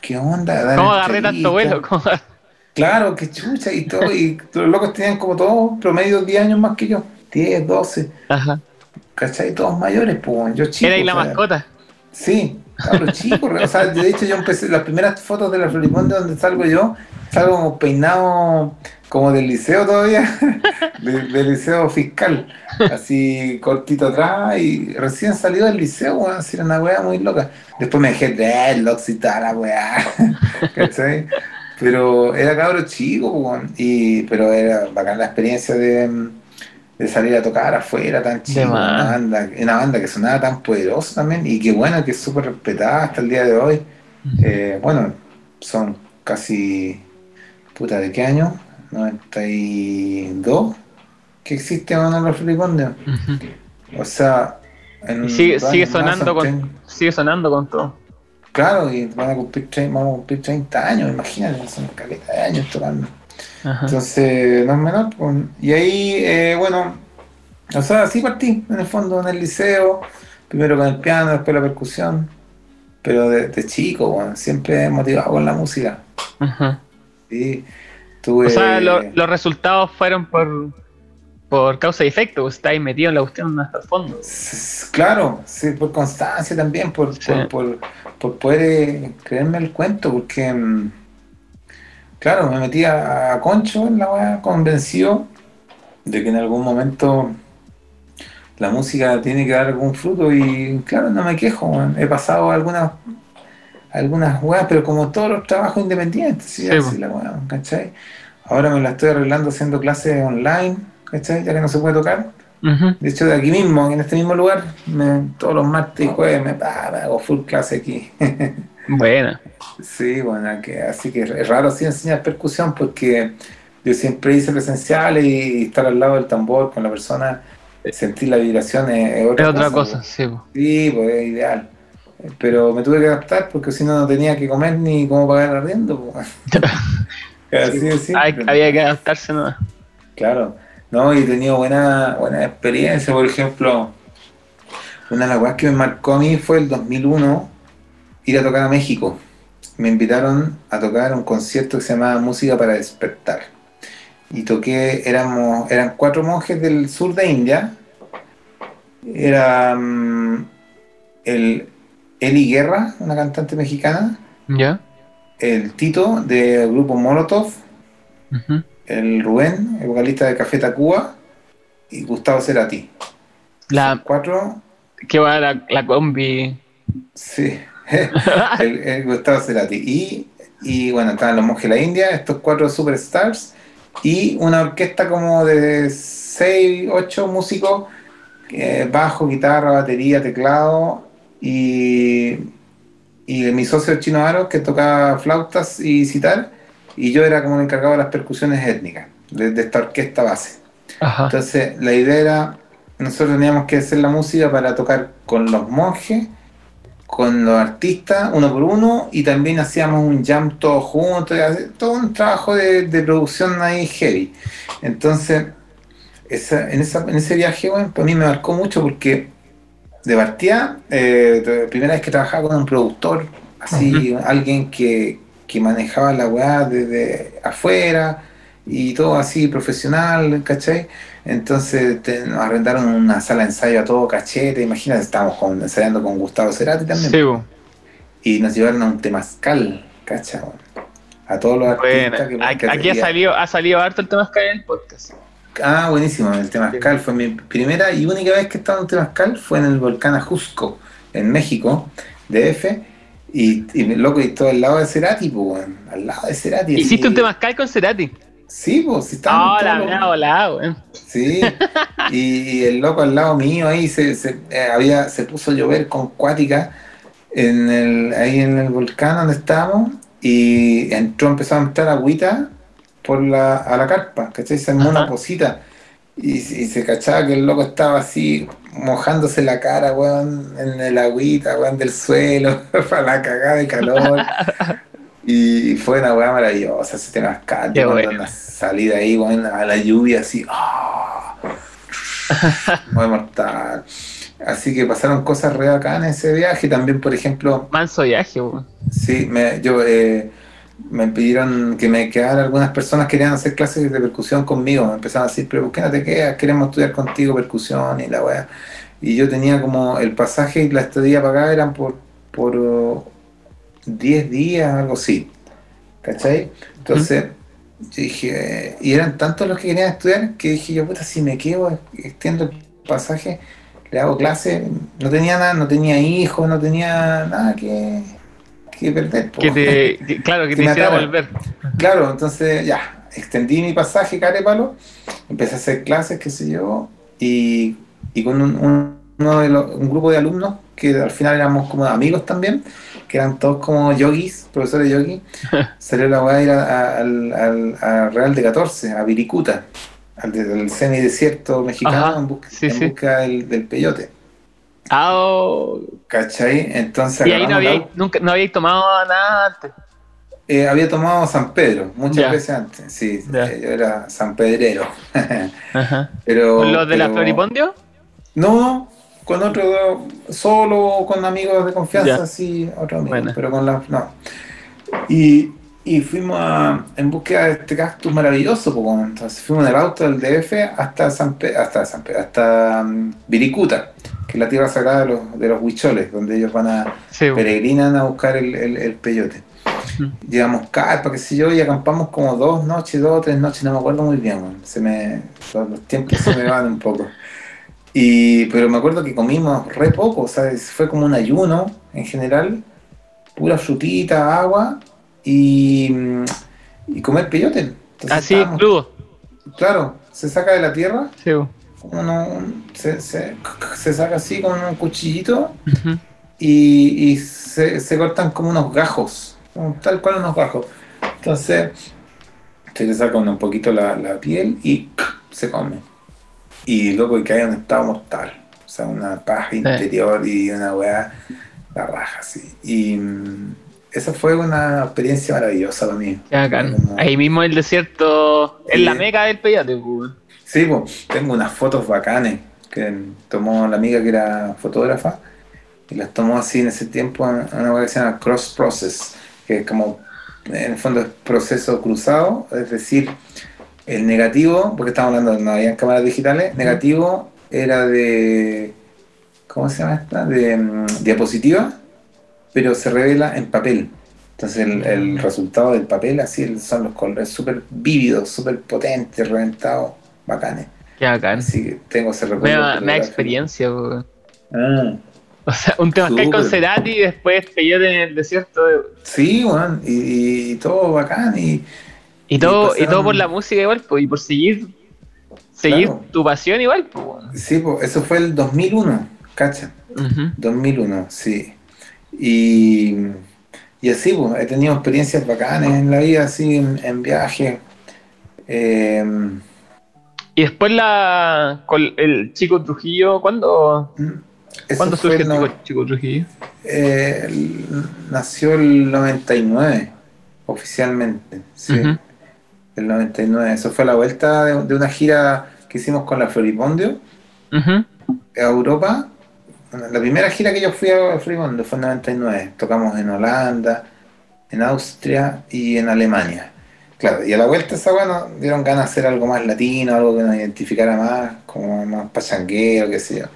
¿qué onda? Dar [laughs] ¿Cómo agarré tanto vuelo? ¿Cómo Claro, qué chucha y todo, y [laughs] los locos tenían como todos promedio 10 años más que yo, 10, 12, Ajá. ¿cachai? Todos mayores, pues, yo chico. Era ahí la o sea, mascota. Sí, claro, chico, o sea, de hecho yo empecé, las primeras fotos de la Floripondio donde salgo yo, salgo como peinado como del liceo todavía, [laughs] de- del liceo fiscal, así cortito atrás y recién salido del liceo, weón, así era una weá muy loca. Después me dejé dreadlocks y toda la weá, [laughs] ¿cachai? Pero era cabro chico, y, pero era bacán la experiencia de, de salir a tocar afuera tan chico, más. una banda, una banda que sonaba tan poderosa también y que bueno, que es súper respetada hasta el día de hoy. Eh, bueno, son casi, puta, ¿de qué año? 92 que existe ahora los Filipondios. Ujú. O sea, en sigue, sigue sonando son con, sigue sonando con todo. Claro, y van a cumplir, vamos a cumplir 30 años, imagínate, son caleta de años tocando. Ajá. Entonces, no es menor. pues. Y ahí, eh, bueno, o sea, así partí, en el fondo, en el liceo, primero con el piano, después la percusión, pero de, de chico, bueno, siempre motivado con la música. Ajá. Sí, tuve... O sea, lo- los resultados fueron por, por causa y efecto. Vos estáis metido en la cuestión hasta el fondo. Claro, sí, por constancia también, por, Sí. por, por- por poder eh, creerme el cuento, porque, mm, claro, me metí a, a Concho en la weá, convencido de que en algún momento la música tiene que dar algún fruto y, claro, no me quejo, he pasado algunas algunas weas, pero como todos los trabajos independientes, ¿sí? Sí, Así la weá, ¿cachai? Ahora me la estoy arreglando haciendo clases online, ¿cachai? Ya que no se puede tocar. De hecho, de aquí mismo, en este mismo lugar, me- todos los martes y jueves me, me hago full clase aquí. [laughs] Buena. sí, bueno, que, así que es raro así enseñar percusión porque yo siempre hice presenciales y estar al lado del tambor con la persona, sentir la vibración es, es otra, Es otra cosa. cosa, sí. po. Sí, pues es ideal. Pero me tuve que adaptar porque si no, no tenía que comer ni cómo pagar el arriendo. pues. [laughs] Así de simple. Hay- había que adaptarse nomás. Claro, no, y he tenido buena, buena experiencia, por ejemplo, una de las cosas que me marcó a mí fue el 2001 ir a tocar a México. Me invitaron a tocar un concierto que se llamaba Música para Despertar. Y toqué, éramos, eran cuatro monjes del sur de India. Era mm, el Eli Guerra, una cantante mexicana, ¿Ya? el Tito del grupo Molotov. El Rubén, el vocalista de Café Tacuba, y Gustavo Cerati. La, Cuatro, que va la, la combi. sí, [laughs] el, el Gustavo Cerati. Y, y bueno, estaban los monjes de la India, estos cuatro superstars, y una orquesta como de seis, ocho músicos, eh, bajo, guitarra, batería, teclado, y, y mi socio Chino Aro, que tocaba flautas y citar, y yo era como el encargado de las percusiones étnicas, de- de esta orquesta base. Ajá. Entonces, la idea era, nosotros teníamos que hacer la música para tocar con los monjes, con los artistas, uno por uno, y también hacíamos un jam todos juntos, todo un trabajo de, de producción ahí heavy. Entonces, esa- en, esa- en ese viaje, bueno, para mí me marcó mucho porque de partida, eh, primera vez que trabajaba con un productor, así, alguien que, que manejaba la weá desde afuera y todo así profesional, ¿cachai? Entonces te- nos arrendaron una sala de ensayo a todo cachete, imagínate, estábamos con- ensayando con Gustavo Cerati también, Sí, y nos llevaron a un temazcal, ¿cachai? A todos los Buena. artistas que, Aquí ha salido, ha salido harto el tema en el podcast. Ah, buenísimo, el Temazcal fue mi primera y única vez que estaba en Temazcal fue en el volcán Ajusco, en México, DF, y, y loco, y todo al lado de Cerati, pues, al lado de Cerati. así. Hiciste un temazcal con Cerati. Sí, pues, si estábamos. Oh, la volado, weón. Sí, y, el loco al lado mío ahí se, se, eh, había, se puso a llover con cuática en el, ahí en el volcán donde estábamos y entró, empezó a entrar agüita por la, a la carpa, ¿cachai? Se armó una cosita y, se cachaba que el loco estaba así mojándose la cara, weón, en el agüita, weón, del suelo, [laughs] para la cagada de calor. [laughs] y fue una weá maravillosa, se te cascate, bueno. salida ahí, weón, a la lluvia así, ¡oh! [laughs] muy mortal. Así que pasaron cosas re acá en ese viaje. También, por ejemplo. Manso viaje, weón. Sí, me, yo eh, me pidieron que me quedara algunas personas querían hacer clases de percusión conmigo. Me empezaron a decir, pero ¿por qué no te quedas? Queremos estudiar contigo percusión y la weá. Y yo tenía como el pasaje y la estadía pagada eran por, por 10 días, algo así. ¿Cachai? Entonces, yo dije, y eran tantos los que querían estudiar que dije yo, puta, si me quedo, extiendo el pasaje, le hago clase, no tenía nada, no tenía hijos, no tenía nada que que perder. Que claro, que, [laughs] te hiciera volver. Claro, entonces ya, extendí mi pasaje Carepalo, empecé a hacer clases, qué sé yo, y, y con un, uno de los, un grupo de alumnos que al final éramos como amigos también, que eran todos como yogis, profesores de yogi, [laughs] salió la weá a ir al, al, Real de 14, a Viricuta, al, del semidesierto mexicano, en busca, del, del peyote. Ah, oh. ¿Cachai? Entonces. Y ahí no había, nunca, no había tomado nada antes. Eh, había tomado San Pedro, muchas veces antes. Sí, eh, yo era San Pedrero. [laughs] Ajá. Pero, ¿Con los de la Floripondio? No, con otro, solo con amigos de confianza, sí, otros amigos, pero con la. No. Y, y fuimos a, en búsqueda de este cactus maravilloso, pues, entonces fuimos en el auto del DF hasta San hasta San Pedro, hasta um, Viricuta que la tierra sagrada de los, de los huicholes, donde ellos van a peregrinan a buscar el, el, peyote. Llevamos carpa, qué sé yo, y acampamos como dos noches, dos o tres noches, no me acuerdo muy bien, se me, los, tiempos se me [laughs] van un poco. Y, pero me acuerdo que comimos re poco, o sea, fue como un ayuno en general, pura frutita, agua y, y comer peyote. Así, crudo. Claro, se saca de la tierra. Sí uno se, se, se, saca así con un cuchillito y, y se, se, cortan como unos gajos, tal cual unos gajos. Entonces se le saca un poquito la, la piel y se come. Y luego que hay un estado mortal, o sea, una paja interior y una weá, la raja, así. Y mm, esa fue una experiencia maravillosa para mí. Ahí mismo el desierto, es la meca del pues, Sí, pues, tengo unas fotos bacanes que tomó la amiga que era fotógrafa y las tomó así en ese tiempo en una cosa que se llama Cross Process, que es como, en el fondo es proceso cruzado, es decir, el negativo, porque estamos hablando, no había cámaras digitales, negativo era de, ¿cómo se llama esta? De mm, diapositiva, pero se revela en papel. Entonces el, resultado del papel así son los colores súper vívidos, súper potentes, reventados bacanes. Qué bacán. Sí, tengo ese recuerdo. Me da experiencia, ah. O sea, un tema que con Cerati y después Peyote en el desierto. Sí, weón, y, todo bacán. Y, y todo, y, todo por la música igual, pues, y por seguir seguir tu pasión igual. Pues, sí, pues, eso fue el 2001, ¿cacha? 2001, sí. Y, y así, pues, he tenido experiencias bacanas en la vida, así, en, en viaje. Eh, y después la con el chico Trujillo, ¿cuándo, mm, ¿cuándo surge el chico, Trujillo? Eh, nació el 99, oficialmente. Sí. El 99. Eso fue la vuelta de, una gira que hicimos con la Floripondio a Europa. La primera gira que yo fui a Floripondio fue en el 99. Tocamos en Holanda, en Austria y en Alemania. Claro, y a la vuelta esa bueno, dieron ganas de hacer algo más latino, algo que nos identificara más, como más pachanguero, qué sé yo.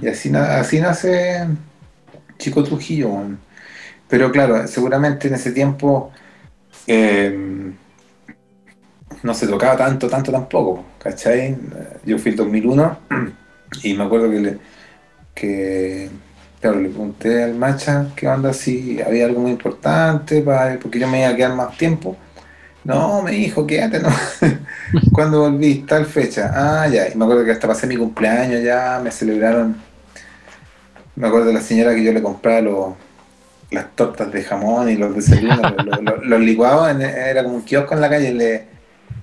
Y así, así nace Chico Trujillo. Pero claro, seguramente en ese tiempo eh, no se tocaba tanto, tanto tampoco, ¿cachai? Yo fui el 2001 [clears throat] y me acuerdo que, le, que claro, le pregunté al Macha qué onda si había algo muy importante, para, porque yo me iba a quedar más tiempo No, me dijo, quédate, no. [laughs] ¿Cuándo volví? Tal fecha. Ah, ya. Y me acuerdo que hasta pasé mi cumpleaños ya, me celebraron. Me acuerdo de la señora que yo le compraba los, las tortas de jamón y los desayunos, los, los- los licuados, era como un kiosco en la calle. Le,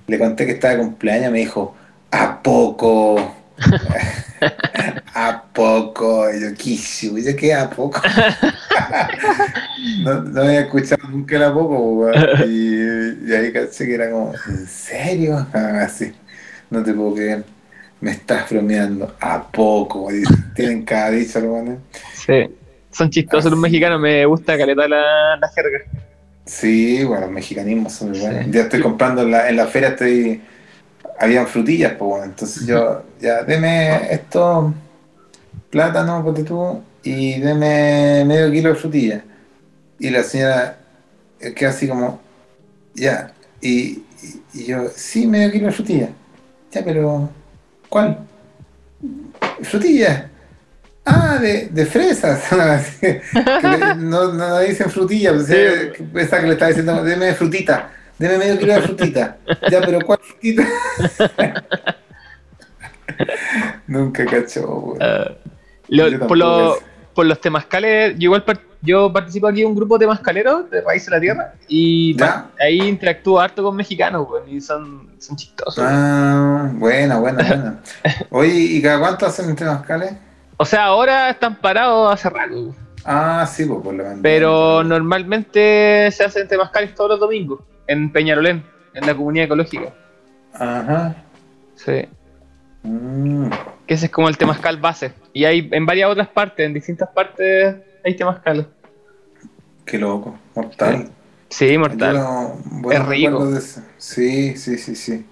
le conté que estaba de cumpleaños, me dijo, ¿a poco? [laughs] ¿A poco? Y yo, ¿qué chucha, qué a poco? [laughs] no, no había escuchado nunca el a poco, y, y ahí caché que era como, ¿en serio? Ah, Así, no te puedo creer. Me estás bromeando. ¿A poco? Y tienen cada dicho, hermano. Sí. Son chistosos los Así. mexicanos, me gusta caleta la, la jerga. Sí, bueno, los mexicanismos son muy buenos. Sí. Ya estoy comprando en la, en la feria, estoy. Habían frutillas, pues bueno. Entonces yo, [laughs] ya, deme esto, plátano, ponte tú, y deme medio kilo de frutillas. Y la señora eh, queda así como, ya. Y, y- y yo, sí, medio kilo de frutillas. Ya, pero, ¿cuál? Frutilla. Ah, de, de fresas. [laughs] Le- no, no dicen frutilla, pues, eh, esa que le está diciendo, deme frutita, deme medio kilo de frutita. Ya, pero ¿cuál frutita? [laughs] Nunca cachó, güey. Ah, lo- por, lo- por los temazcales, yo igual yo participo aquí en un grupo de temazcaleros de Raíz de la Tierra y Ya. ahí interactúo harto con mexicanos, weón, y son, son chistosos. Ah, buena, buena, [laughs] buena. Oye, ¿y cada cuánto hacen entre mascales? O sea, ahora están parados hace rato. Ah, sí, pues por la pandemia. pero normalmente se hacen temazcales todos los domingos en Peñarolén, en la comunidad ecológica. Ajá. Sí. Mm, Que ese es como el temazcal base. Y hay en varias otras partes, en distintas partes hay temazcales. qué loco, mortal. Sí, mortal. Es rico. recuerdos de eso. Sí, sí, sí, sí.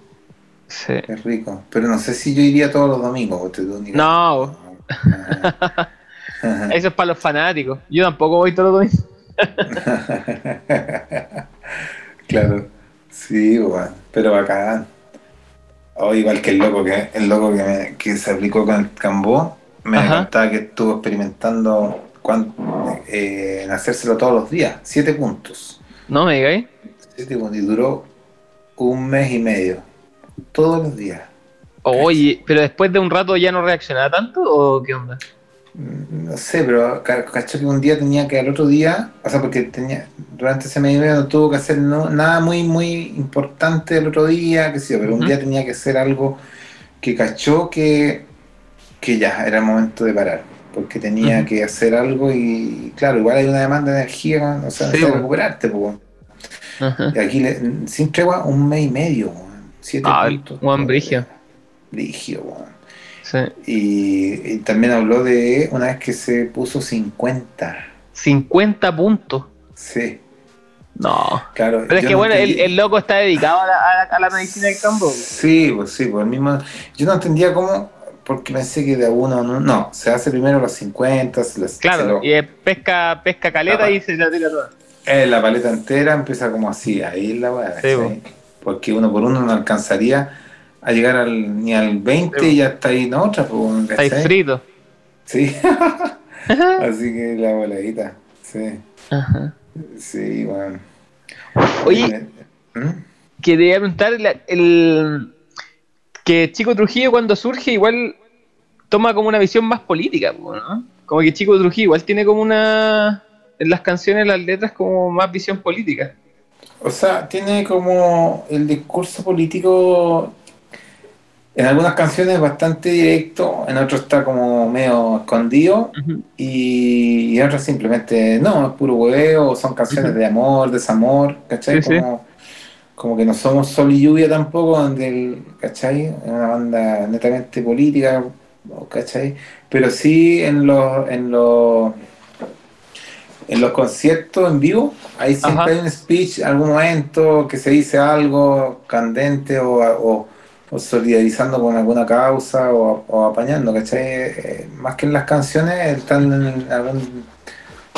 Sí. Es rico. Pero no sé si yo iría todos los domingos. No. Ajá. [laughs] Eso es para los fanáticos. Yo tampoco voy todos los domingos. [laughs] claro. Sí, bueno, pero bacán. O igual que el loco que el loco que, me- que se aplicó con el Cambó, me Ajá. contaba que estuvo experimentando cuán- eh, en hacérselo todos los días, siete puntos. No me digáis. Siete puntos, y duró un mes y medio. Todos los días. Oye, pero después de un rato ya no reaccionaba tanto o qué onda? Mm, No sé, pero ca- cachó que un día tenía que al otro día, o sea, porque tenía durante ese medio no tuvo que hacer no- nada muy muy importante el otro día, que sí, pero un día tenía que hacer algo que cachó que, que ya era el momento de parar, porque tenía que hacer algo y claro, igual hay una demanda de energía, o sea, Sí, necesitas recuperarte, pues. Y aquí le- sin tregua un mes y medio, weón. siete Ah, puntos. Juan Brigio. Brigio, weón. Sí. Y, y también habló de una vez que se puso 50. 50 puntos. Sí, No. claro. Pero es que no bueno, el, entendí- el loco está dedicado a la, a la- a la medicina del campo. Sí, pues sí, pues el mismo. Yo no entendía cómo, porque pensé que de a uno no. No, se hace primero los 50, se las- se Claro, lo- y pesca, pesca caleta Ah, y se la tira toda. eh, la paleta entera empieza como así, ahí es la weá. Sí, ¿cachai? Porque uno por uno no alcanzaría a llegar al, ni al 20 Sí, y ya está ahí en otra, pues, Está frito. Sí, [laughs] así que la voladita. Sí, Ajá. sí, bueno. Oye, ¿Mm? quería preguntar la- el, que Chico Trujillo cuando surge igual toma como una visión más política, po, ¿no? Como que Chico Trujillo igual tiene como una en las canciones, las letras como más visión política. O sea, tiene como el discurso político en algunas canciones bastante directo, en otros está como medio escondido y, y en otras simplemente no, es puro hueveo, son canciones de amor, desamor, ¿cachai? Sí, sí. como, como que no somos sol y lluvia tampoco, donde el, ¿cachai? Es una banda netamente política, ¿cachai? Pero sí en los en los en los conciertos en vivo, ahí siempre Ajá. hay un speech, algún momento que se dice algo candente o, o- o solidarizando con alguna causa o, o apañando, ¿cachai? Eh, más que en las canciones, están en algún,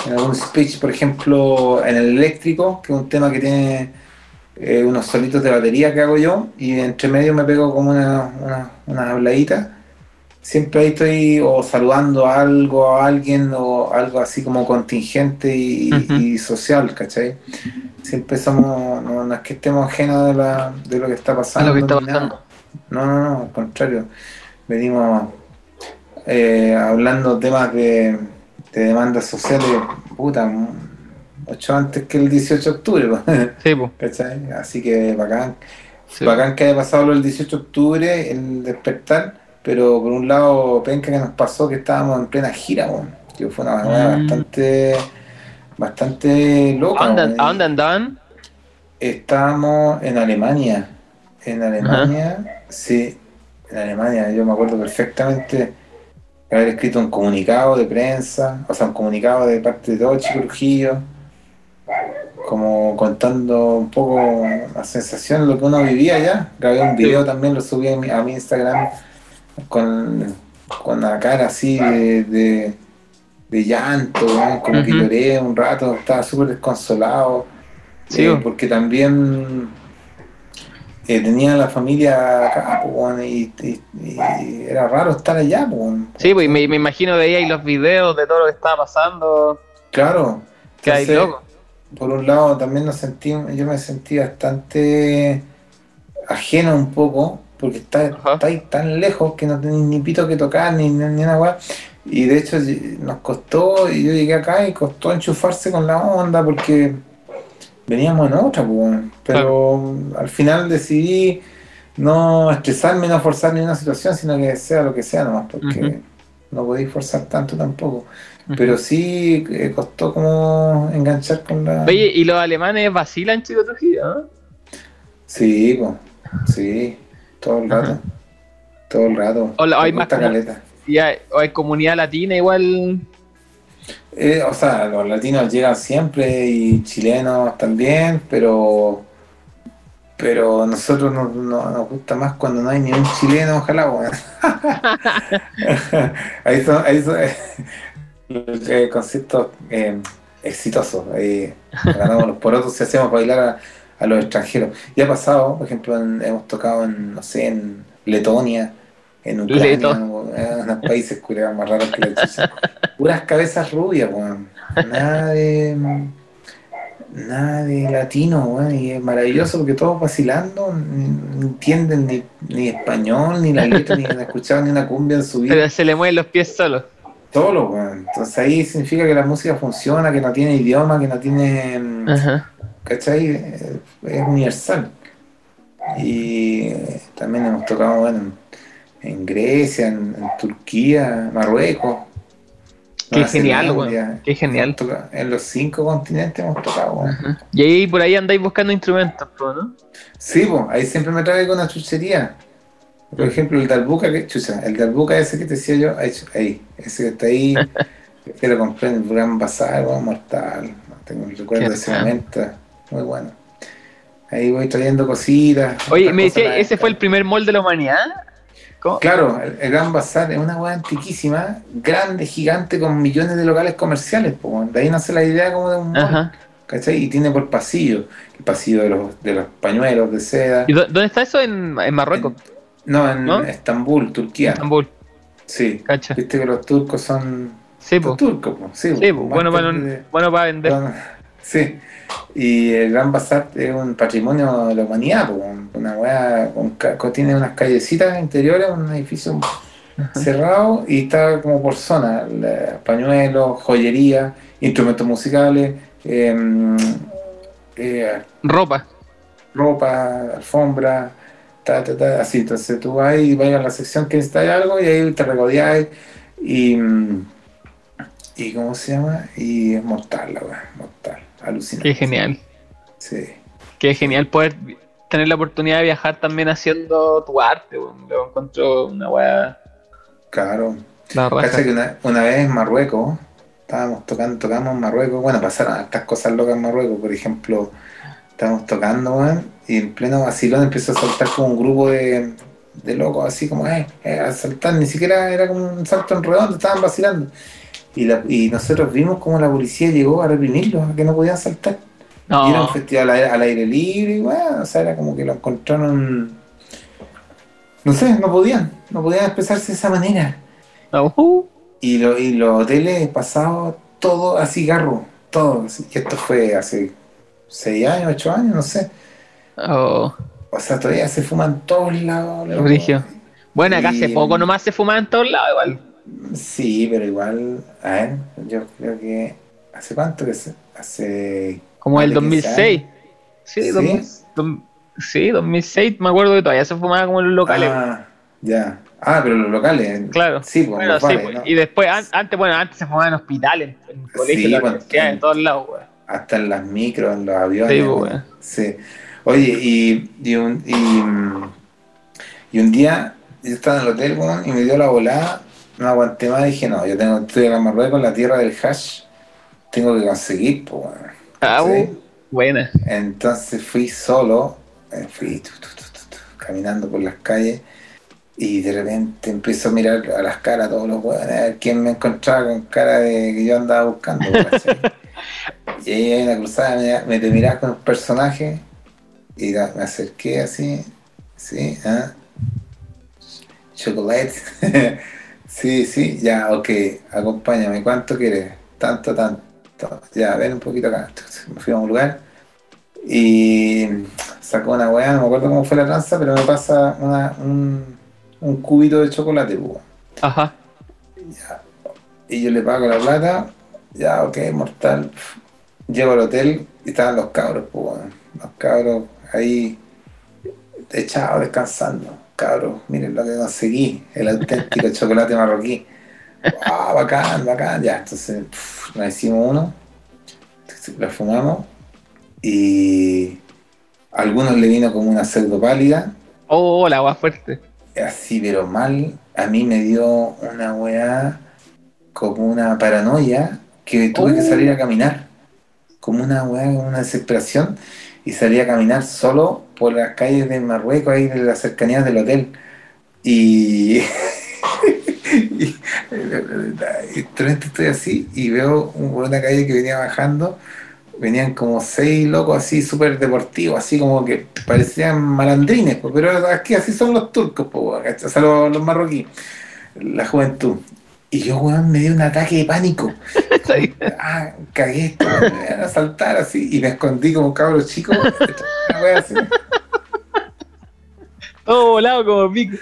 en algún speech, por ejemplo, en el eléctrico, que es un tema que tiene eh, unos solitos de batería que hago yo, y entre medio me pego como una, una, una habladita. Siempre ahí estoy o saludando a algo, a alguien, o algo así como contingente y, social, ¿cachai? siempre somos, no, no es que estemos ajenos de, la, de lo que está A pasando. lo que está pasando. No, no, no, al contrario. Venimos eh, hablando temas de, de demandas sociales, puta, mucho antes que el 18 de octubre, [laughs] Sí, po. ¿cachai? Así que bacán. Sí. Bacán que haya pasado lo del 18 de octubre, el despertar, pero por un lado, penca que nos pasó que estábamos en plena gira, weón. Que fue una manera Mm. bastante, bastante loca. ¿A dónde, weón. a dónde andaban? Estábamos en Alemania. En Alemania, sí, en Alemania. Yo me acuerdo perfectamente haber escrito un comunicado de prensa, o sea, un comunicado de parte de todo Chico Trujillo, como contando un poco la sensación, lo que uno vivía allá. Grabé un video también, lo subí a mi, a mi Instagram con, con la cara así de, de, de llanto, weón, como que lloré un rato, estaba súper desconsolado. Sí, Eh, porque también eh, tenía la familia acá, weón, y, y- y era raro estar allá, weón. Sí, pues me, me imagino veía ahí los videos de todo lo que estaba pasando. Claro. Que hay loco. por un lado también nos sentí, yo me sentí bastante ajeno un poco, porque está, Ajá. está ahí tan lejos que no tenéis ni pito que tocar, ni, ni, ni weá. Y de hecho nos costó, y yo llegué acá y costó enchufarse con la onda porque veníamos en otra, pues, pero al final decidí no estresarme, no forzar ni una situación, sino que sea lo que sea nomás, porque no podéis forzar tanto tampoco. Pero sí eh, costó como enganchar con la... Oye, y los alemanes vacilan, chico Trujillo, ¿no? Sí, pues, sí, todo el rato. Todo el rato. O la- hay más caleta. Y hay, o hay comunidad latina igual. Eh, o sea, los latinos llegan siempre y chilenos también, pero pero nosotros nos, nos- nos gusta más cuando no hay ni un chileno, ojalá, [laughs] ahí son, ahí son [laughs] eh, conceptos eh, exitosos. Ahí ganamos los porotos y hacemos bailar a, a los extranjeros. Ya ha pasado, por ejemplo, en- hemos tocado en, no sé, en Letonia, en Ucrania, en unos países culiados más raros que la chucha. Puras cabezas rubias, weón. Nada de. Nada de latino, weón. Y es maravilloso porque todos vacilando, ni ni entienden ni, ni español, ni la letra, ni han escuchado ni una cumbia en su vida. Pero se le mueven los pies solos. Todo lo weón. Entonces ahí significa que la música funciona, que no tiene idioma, que no tiene. mm, Ajá. ¿Cachai? Eh, Es universal. Y eh, también hemos tocado, bueno, en, Grecia, en, en Turquía, Marruecos. Qué Nueva genial, weón. Qué genial. Tocado- en los cinco continentes hemos tocado. Y ahí por ahí andáis buscando instrumentos, ¿no? Sí, pues, ahí siempre me trae con una chuchería. Por ejemplo, el Dalbuca, que chucha, el Dalbuca ese que te decía yo, ahí, ese que está ahí, [laughs] que lo compré en el Gran Bazar, weón, mortal. Tengo el recuerdo de ese momento, muy bueno. Ahí voy trayendo cositas. Oye, me decía, ese fue el primer mall de la humanidad. ¿Cómo? Claro, el, el Gran Bazar es una weá antiquísima, grande, gigante, con millones de locales comerciales. weón. de ahí nace la idea como de un mall. ¿cachai? Y tiene por pasillo, el pasillo de los, de los pañuelos de seda. ¿Y dó- dónde está eso? En, en Marruecos, No, en ¿No? Estambul, Turquía. Estambul. Sí. Cacha. Viste que los turcos son. Sí, Los turcos, po. Sí, Sí, po. Bueno, bueno, de- bueno para vender. Bueno, Sí. Y el Gran Bazar es un patrimonio de la humanidad, una weá, con tiene unas callecitas interiores, un edificio cerrado y está como por zona, pañuelos, joyería, instrumentos musicales, em, eh, Ropa. ropa, alfombra, ta, ta, ta, así. Entonces tú vas y vas a la sección que necesitas algo y ahí te regodeáis y, mm, y ¿cómo se llama? Y es mortal la weá, mortal, alucinante. Qué genial. Sí. Qué genial poder tener la oportunidad de viajar también haciendo tu arte. weón. Lo encuentro una weá. Claro. La raja. Que una, una vez en Marruecos, estábamos tocando, tocamos en Marruecos, bueno, pasaron estas cosas locas en Marruecos, por ejemplo, estábamos tocando, weón, y en pleno vacilón empezó a saltar como un grupo de, de locos, así como, eh, eh, a saltar, ni siquiera era como un salto en redondo, estaban vacilando. Y, la- y nosotros vimos como la policía llegó a reprimirlos, a que no podían saltar. Y era un No, festival al aire, al aire libre, y bueno, o sea, era como que lo encontraron. No sé, no podían, no podían expresarse de esa manera. no, uh, Y, lo, y los hoteles pasados todo a cigarro, todo. Y esto fue hace 6 años, 8 años, no sé. Oh, O sea, todavía se fuman en todos lados. Bueno, acá hace poco nomás se fumaba en todos lados igual. Sí, pero igual, a ver, yo creo que. ¿Hace cuánto que se? Hace. Como el de 15 2006. años. Sí, ¿Sí? 2000 dom- sí, 2006, me acuerdo que todavía se fumaba como en los locales. Ah, ya. Ah, pero los locales. Claro. Sí, pues bueno, sí, bares, pues. ¿no? y después, an- antes, bueno, antes se fumaba en hospitales, en colegios, Sí, en pues, en en- todos lados, weón. Hasta en las micros, en los aviones. Sí, pues, ¿no? weón. Sí. Oye, y, y, un, y, y un día yo estaba en el hotel weón, y me dio la volada, no aguanté más dije, no, yo tengo, estoy acá en Marruecos, la tierra del hash, tengo que conseguir, pues. Ah, Sí. uh, buena. Entonces fui solo, eh, fui tu, tu, tu, tu, tu, caminando por las calles y de repente empiezo a mirar a las caras a todos los hueones, a ver quién me encontraba con cara de que yo andaba buscando. [laughs] y ahí hay una cruzada, me, me te miraba con un personaje y la- me acerqué así, sí, ¿ah? Chocolate. [laughs] sí, sí, ya, ok, acompáñame, ¿cuánto quieres? Tanto, tanto. Ya, ven un poquito acá. Me fui a un lugar y sacó una weá, no me acuerdo cómo fue la tranza, pero me pasa una, un, un cubito de chocolate, pues. Ajá. Y yo le pago la plata, ya, ok, mortal. Llego al hotel y estaban los cabros, weón. Los cabros ahí echados, descansando. Cabros, miren lo que conseguí, el auténtico [laughs] chocolate marroquí. Ah, bacán, bacán, ya. Entonces, pf, nos hicimos uno, entonces, lo fumamos y a algunos le vino como una pseudo pálida, Oh, la agua fuerte. así pero mal. A mí me dio una weá como una paranoia que tuve que Oh. salir a caminar. Como una weá, como una desesperación. Y salí a caminar solo por las calles de Marruecos, ahí de las cercanías del hotel. Y, [laughs] y, estoy así y veo por una calle que venía bajando. Venían como seis locos así, súper deportivos, así como que parecían malandrines, pues, pero aquí así son los turcos, pues, ¿cachai? o sea, los marroquíes, la juventud. Y yo, weón, me dio un ataque de pánico. [laughs] Ah, cagué esto, me van a saltar así. Y me escondí como cabro chico. Todo volado como pico.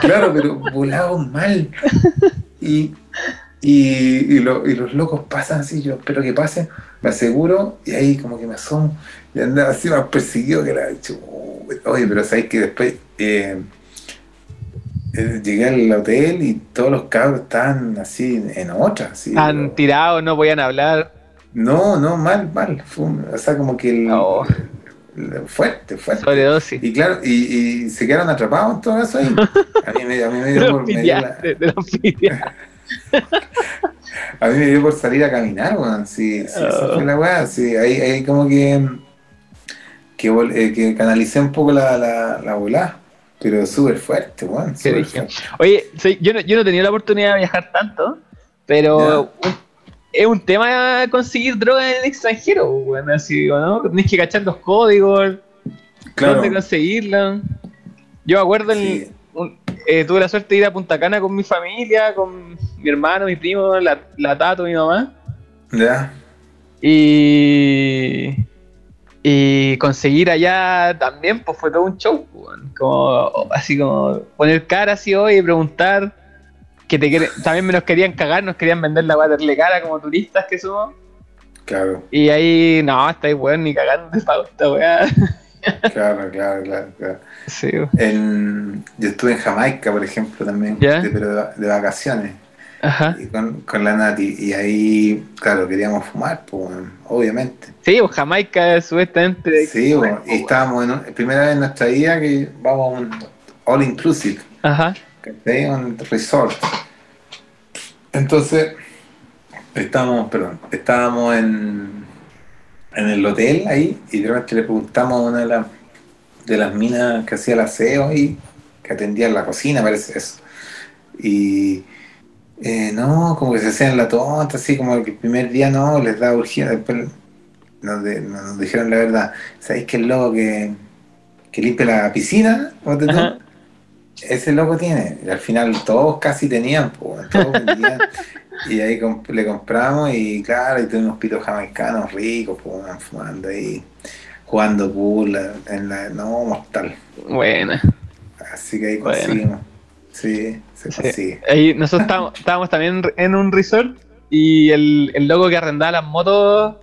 Claro, pero volado mal. Y, y, y, lo- y los locos pasan así, yo espero que pasen, me aseguro, y ahí como que me asomo. Y andaba así más perseguido que la Oye, pero sabéis que después eh, llegué al hotel y todos los cabros estaban así en otra. Así, Han tirado, no podían hablar. No, no, mal, mal. Fue o sea, como que el, Oh. fuerte, fuerte. Sobredosis. Y claro, y, y se quedaron atrapados en todo caso ahí. A mí me, a mí me dio por, me dio la- [laughs] a mí me dio por salir a caminar, weón. Sí, sí, esa fue la weá. Sí, ahí, ahí como que, que, eh, que canalicé un poco la, la, la volada. Pero súper fuerte, weón. Oye, soy- yo, no, yo no he tenido la oportunidad de viajar tanto, pero un- es un tema conseguir droga en el extranjero, bueno, así, ¿no? Tienes que cachar los códigos, Claro. dónde conseguirla. Yo me acuerdo, un- eh, tuve la suerte de ir a Punta Cana con mi familia, con mi hermano, mi primo, la, la Tato, mi mamá, Ya. y, y conseguir allá también, pues fue todo un show, pues, como, así como poner cara así hoy y preguntar, que te también me nos querían cagar, nos querían vender la waterle cara como turistas que somos. Claro, Y ahí, no, estáis weón ni cagando [laughs] de pago esta weá. claro, claro, claro. claro. Sí. En- yo estuve en Jamaica, por ejemplo, también, ¿Ya? de- pero de, de vacaciones, Ajá. y con, con la Nati. Y ahí, claro, queríamos fumar, pues, obviamente. Sí, pues Jamaica supuestamente. Sí, weón, y estábamos en un- primera vez en nuestra vida que vamos a un all inclusive, Ajá. ¿cachai? Un resort. Entonces, estábamos, perdón, estábamos en, en el hotel ahí y de repente le preguntamos a una de las, de las minas que hacía el aseo ahí, que atendía en la cocina, parece eso. Y eh, no, como que se hacían la tonta, así como que el primer día no, les da urgencia, después nos, de- nos dijeron la verdad. ¿Sabéis que el loco que, que limpia la piscina? Ese loco tiene. Y al final todos casi tenían, pues, todos vendían. Y ahí comp- le compramos y claro, y tuvimos pitos jamaicanos ricos, pues, fumando ahí, jugando pool en la... No, mortal. Buena. Así que ahí conseguimos. Sí, se Sí. consigue. Ahí nosotros estábamos, [laughs] estábamos también en un resort y el, el loco que arrendaba las motos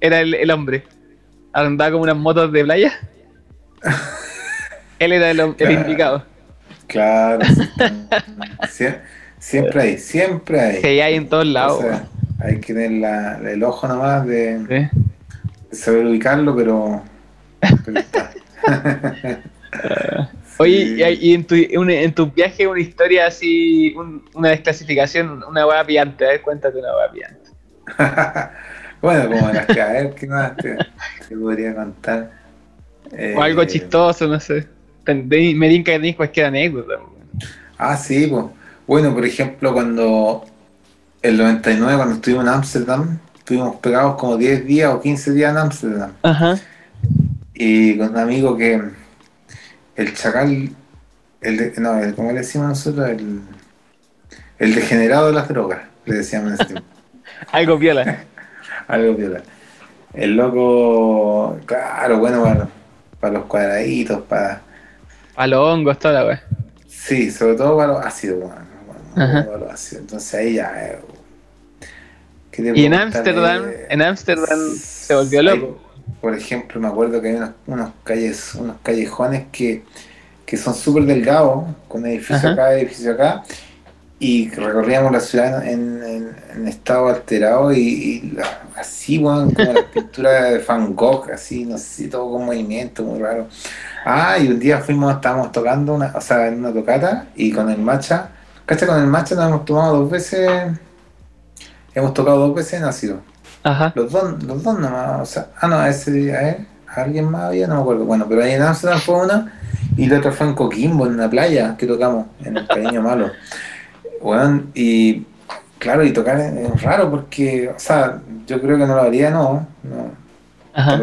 era el, el hombre. Arrendaba como unas motos de playa. [laughs] Él era el, el Claro. indicado. Claro. [laughs] Sie- siempre hay, siempre hay. Que hay en todos lados. O sea, hay que tener la- el ojo nomás de, de Sí. saber ubicarlo, pero, pero está. Oye, y, en, tu, en tu viaje una historia así, un- una desclasificación, una hueá pillante. A ver, cuéntate una hueá pillante. [laughs] bueno, como las que a ver, ¿qué más te, te podría contar? O algo Eh, chistoso, no sé. Me tinca que cualquier anécdota. Ah, sí, pues. Bueno, por ejemplo, cuando el 99, cuando estuvimos en Ámsterdam, estuvimos pegados como 10 días o 15 días en Ámsterdam. Ajá. Y con un amigo que el chacal, el de- no, el, ¿cómo le decimos nosotros? El, el degenerado de las drogas, le decíamos en ese tiempo. [laughs] Algo viola. [laughs] Algo viola. El loco, claro, bueno, para, para los cuadraditos, para. A los hongos, toda la weá. Sí, sobre todo para los ácidos, bueno, bueno, para los ácidos. Entonces ahí ya. eh, ¿qué te Y en? Ámsterdam, Eh, en Ámsterdam se volvió loco. Por ejemplo, me acuerdo que hay unos, unos calles, unos callejones que, que son súper delgados, con edificio Ajá. acá, edificio acá, y recorríamos la ciudad en, en- en estado alterado y, así, weón, como la pintura de Van Gogh, así, no sé, todo con movimiento, muy raro. Ah, y un día fuimos, estábamos tocando, una, o sea, en una tocata, y con el macha, ¿cacha? Con el macha nos hemos tomado dos veces, hemos tocado dos veces en ácido. Ajá. Los dos, los dos nomás, o sea, ah, no, ese día, ¿eh? ¿Alguien más había? No me acuerdo. Bueno, pero ahí en Amsterdam fue una y la otra fue en Coquimbo, en una playa que tocamos, en el Cariño Malo. Bueno, y claro, y tocar es, raro porque, o sea, yo creo que no lo haría, no, no, Ajá.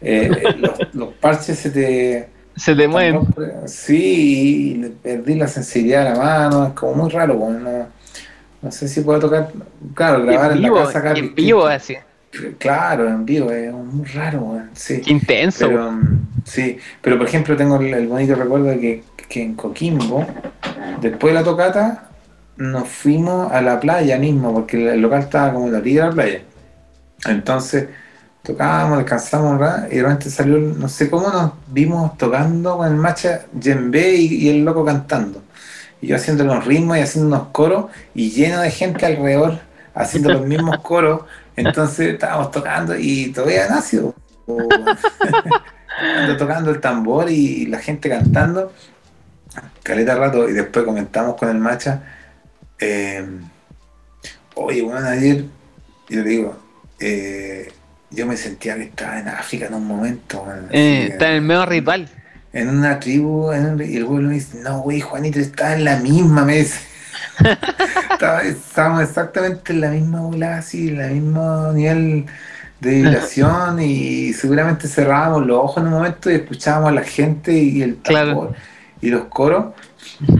Eh, eh, los, los parches se te... [laughs] Se te mueven. Sí, y perdí la sensibilidad de la mano, es como muy raro, bueno, no, no sé si puedo tocar, claro, grabar en en, vivo, la casa acá. en vivo así. Claro, en vivo, es muy raro, weón, sí. Qué intenso. Pero, mm, sí, pero por ejemplo tengo el, bonito recuerdo de que, que en Coquimbo, después de la tocata, nos fuimos a la playa mismo, porque el local estaba como en la orilla de la playa. Entonces tocábamos, descansamos un rato, y de repente salió, no sé cómo nos vimos tocando con el macha djembe y, y el loco cantando. Y yo haciendo los ritmos y haciendo unos coros, y lleno de gente alrededor haciendo los mismos coros. Entonces estábamos tocando y todavía nació. Ando tocando el tambor y la gente cantando. Caleta rato y después comentamos con el macha. eh, Oye, bueno, ayer, yo le digo, eh, yo me sentía que estaba en África en un momento. Eh, está en el medio ritual. En una tribu, en un- y el güey me dice, no, güey, Juanito, está en la misma, me dice. Estábamos exactamente en la misma bola, así, en el mismo nivel de vibración y seguramente cerrábamos los ojos en un momento y escuchábamos a la gente y el Claro. tambor y los coros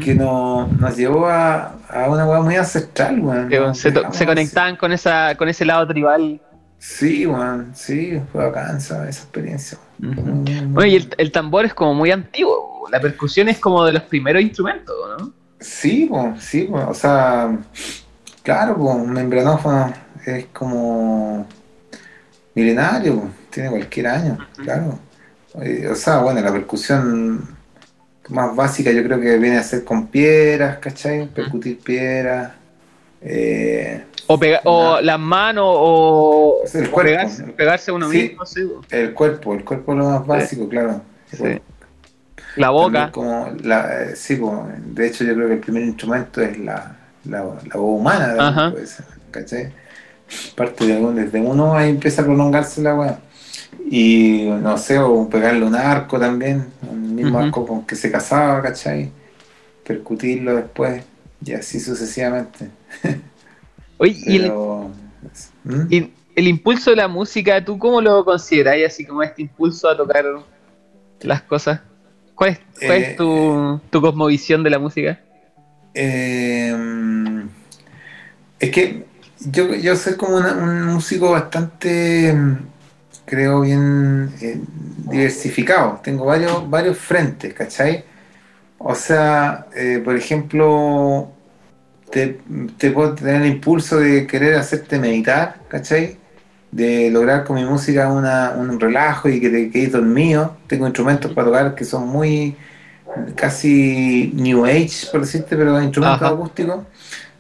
que nos, nos llevó a, a una weá muy ancestral, Nos se, se conectaban con esa con ese lado tribal. Sí, weón, sí, fue bacán esa, esa experiencia. Muy Bueno, y el, el tambor es como muy antiguo. La percusión es como de los primeros instrumentos, ¿no? Sí, pues, sí, pues, o sea, claro, pues, un membranófono es como milenario, tiene cualquier año, claro. Eh, O sea, bueno, la percusión más básica yo creo que viene a ser con piedras, ¿cachai? Percutir piedras. eh, O, pega- o las manos o, el o pegarse, pegarse uno Sí. mismo, sí. el cuerpo, el cuerpo es lo más básico, claro. La boca. Como la, eh, sí, pues, de hecho yo creo que el primer instrumento es la, la, la voz humana, Ajá. ¿cachai? Parte de algún- desde uno ahí empieza a prolongarse la weá. Y no sé, o pegarle un arco también, un mismo arco con que se casaba, ¿cachai? Percutirlo después, y así sucesivamente. [laughs] Oye, y el, Pero, ¿Mm? y el impulso de la música, ¿tú cómo lo consideras? Así como este impulso a tocar las cosas. ¿Cuál es, cuál Eh, es tu, tu cosmovisión de la música? Eh, Es que yo, yo soy como un músico bastante, creo, bien eh, diversificado. Tengo varios, varios frentes, ¿cachai? O sea, eh, por ejemplo, te, puedo tener el impulso de querer hacerte meditar, ¿cachai? De lograr con mi música un relajo y que te quedes dormido. Tengo instrumentos para tocar que son muy casi New Age, por decirte, pero instrumentos acústicos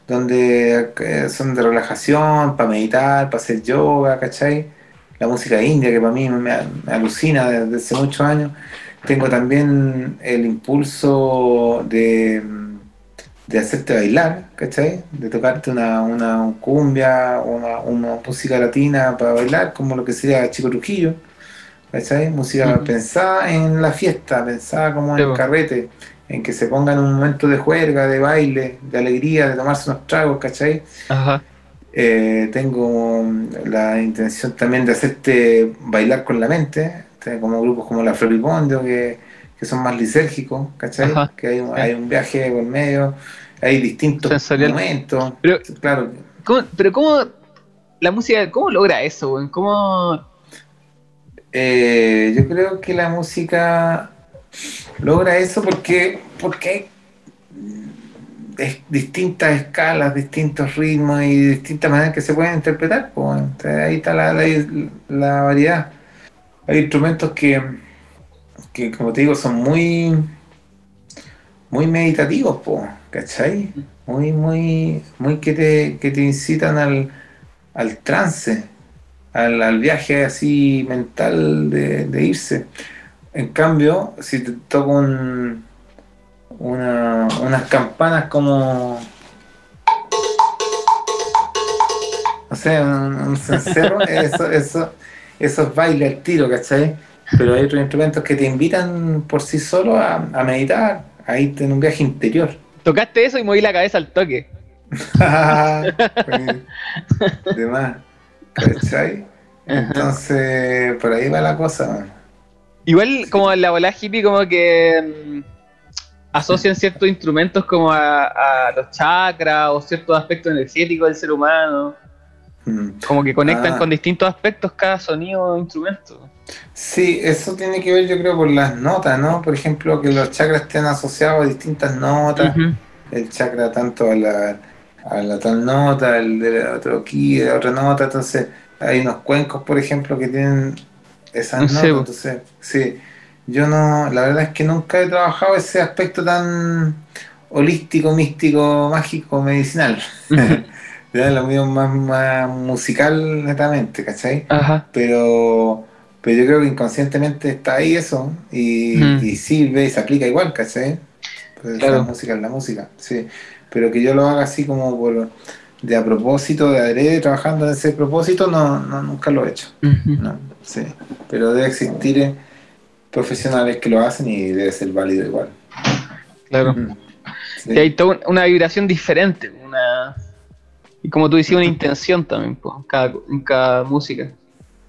donde eh, son de relajación, para meditar, para hacer yoga, ¿cachai? La música india, que para mí me, alucina desde hace muchos años. Tengo también el impulso de, de hacerte bailar, ¿cachai? De tocarte una, una cumbia, una, una música latina para bailar, como lo que sería Chico Trujillo, ¿cachai? Música pensada en la fiesta, pensada como en el carrete en que se pongan un momento de juerga, de baile, de alegría, de tomarse unos tragos, ¿cachai? Ajá. Eh, tengo la intención también de hacerte bailar con la mente, como grupos como la Floripondio, que, que son más lisérgicos, ¿cachai? Que hay, hay, un viaje por medio, hay distintos momentos. Pero, claro. pero ¿cómo la música, cómo logra eso? ¿Cómo...? Eh, yo creo que la música logra eso porque, porque hay distintas escalas, distintos ritmos y distintas maneras que se pueden interpretar. Pues, ahí está la, la, variedad. Hay instrumentos que, que, como te digo, son muy muy meditativos, ¿cachai? Muy, muy, muy que te, que te incitan al, al trance, al, al, viaje así mental de, de irse. En cambio, si te toco un, una, unas campanas como. No sé, un, cencerro, [laughs] eso, eso, eso es baile al tiro, ¿cachai? Pero hay otros instrumentos que te invitan por sí solo a, meditar, a irte en un viaje interior. Tocaste eso y moví la cabeza al toque. [laughs] de más, ¿cachai? Entonces, por ahí va la cosa. Igual como la bola hippie como que mm, asocian ciertos instrumentos como a, los chakras o ciertos aspectos energéticos del ser humano. Mm. Como que conectan ah. con distintos aspectos cada sonido o instrumento. Sí, eso tiene que ver yo creo por las notas, ¿no? Por ejemplo, que los chakras estén asociados a distintas notas. El chakra tanto a la, a la tal nota, el de otro aquí, de otra nota. Entonces hay unos cuencos, por ejemplo, que tienen esa no, entonces, sí. Yo no, la verdad es que nunca he trabajado ese aspecto tan holístico, místico, mágico, medicinal. [laughs] ya lo mío más, más musical netamente, ¿cachai? Ajá. Pero, pero yo creo que inconscientemente está ahí eso y, y sirve y se aplica igual, ¿cachai? Pues la música es la música, sí. Pero que yo lo haga así como por de a propósito, de adrede, trabajando en ese propósito, no, no nunca lo he hecho. no, sí. Pero debe existir eh, profesionales que lo hacen y debe ser válido igual. Claro. Y hay toda una vibración diferente, una y como tú decías, una intención también pues, en, cada, música.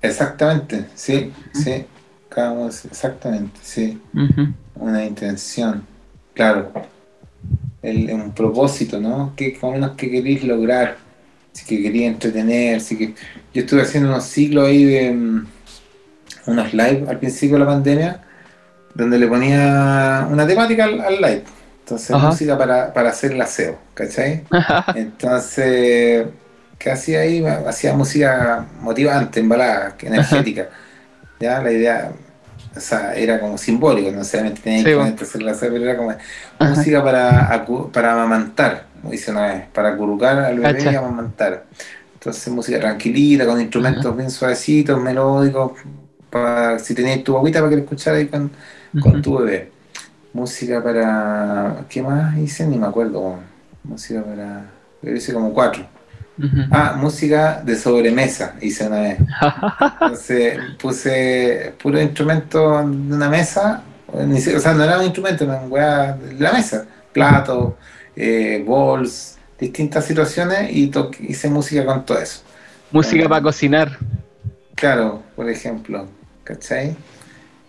Exactamente, sí, sí. Cada exactamente, sí. Una intención, claro el, un propósito, ¿no? ¿Qué menos que queréis lograr? Si que quería entretener, si que... Yo estuve haciendo unos ciclos ahí de mm, unos live al principio de la pandemia, donde le ponía una temática al, live. Entonces, música para, para hacer el aseo, ¿cachai? [laughs] Entonces, ¿qué hacía ahí? Hacía música motivante, embalada, [laughs] energética. Ya, la idea, o sea, era como simbólico, no necesariamente tenía que hacer la pero era como música para, para amamantar, como dice una vez, para acurrucar al bebé y amamantar. Entonces música tranquilita, con instrumentos bien suavecitos, melódicos, para si tenías tu agüita para que lo escucharas con, con tu bebé. Música para. ¿Qué más hice? Ni me acuerdo. Música para. Yo hice como cuatro. Ah, música de sobremesa hice una vez. [laughs] Entonces puse puro instrumento de una mesa, o sea, no era un instrumento, era una de la mesa, plato, eh, bols, distintas situaciones y hice música con todo eso. Música para cocinar. Claro, por ejemplo, ¿cachai?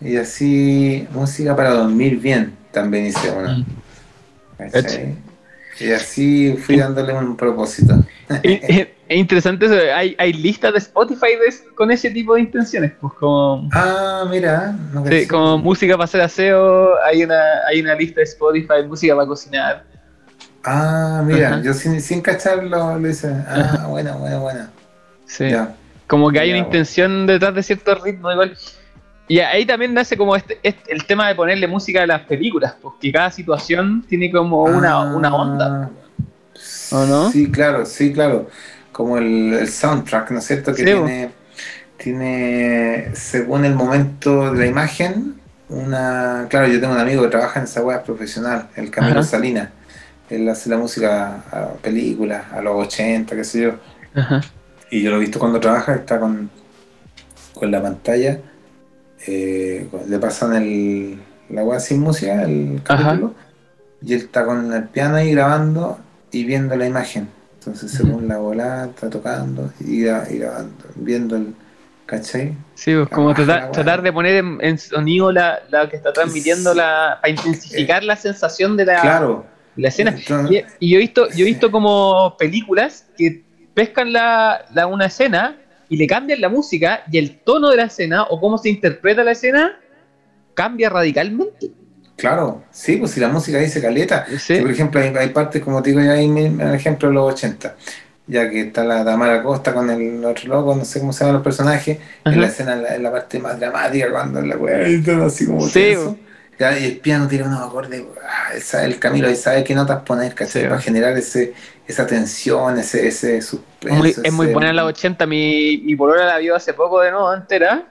Y así, música para dormir bien, también hice una. ¿cachai? Y así fui dándole un propósito. [laughs] [laughs] es, interesante eso. Hay, hay listas de Spotify con ese tipo de intenciones. Pues como, ah, mira. como música para hacer aseo. Hay una, hay una lista de Spotify, música para cocinar. Ah, mira, yo sin, sin cacharlo lo hice. Ah, buena, buena, buena. Sí. Como que hay una intención detrás de cierto ritmo igual. Y ahí también nace como este, este, el tema de ponerle música a las películas, porque cada situación tiene como una, una onda. ¿O no? Sí, claro, sí, claro. Como el, soundtrack, ¿no es cierto? Que tiene, tiene, según el momento de la imagen, una. Claro, yo tengo un amigo que trabaja en esa web profesional, el Camilo Salinas. Él hace la música a películas, a los 80, qué sé yo. Y yo lo he visto cuando trabaja, está con, con la pantalla. Eh, le pasan el, la web sin música, el capítulo. Y él está con el piano ahí grabando y viendo la imagen. Entonces, según la bola, está tocando y, grabando, viendo el. ¿Cachai? Sí, pues como tratar, de poner en, sonido la, la, que está transmitiendo la, para intensificar la sensación de la, claro. la escena. y, yo he visto, yo he visto como películas que pescan la, la, una escena y le cambian la música y el tono de la escena o cómo se interpreta la escena cambia radicalmente. Claro, sí, pues si la música dice caleta. por ejemplo, hay, partes, como te digo, ya hay un ejemplo de los 80, ya que está la Tamara Costa con el otro loco, no sé cómo se llaman los personajes, en la escena, en la, parte más dramática, cuando la weá así como sí, ya, y el piano tira unos acordes, ah, el Camilo y sabe qué notas poner, ¿cachai? Para generar ese, esa tensión, ese, ese suspenso. es muy buena la 80, mi, mi polora la vio hace poco de nuevo, entera.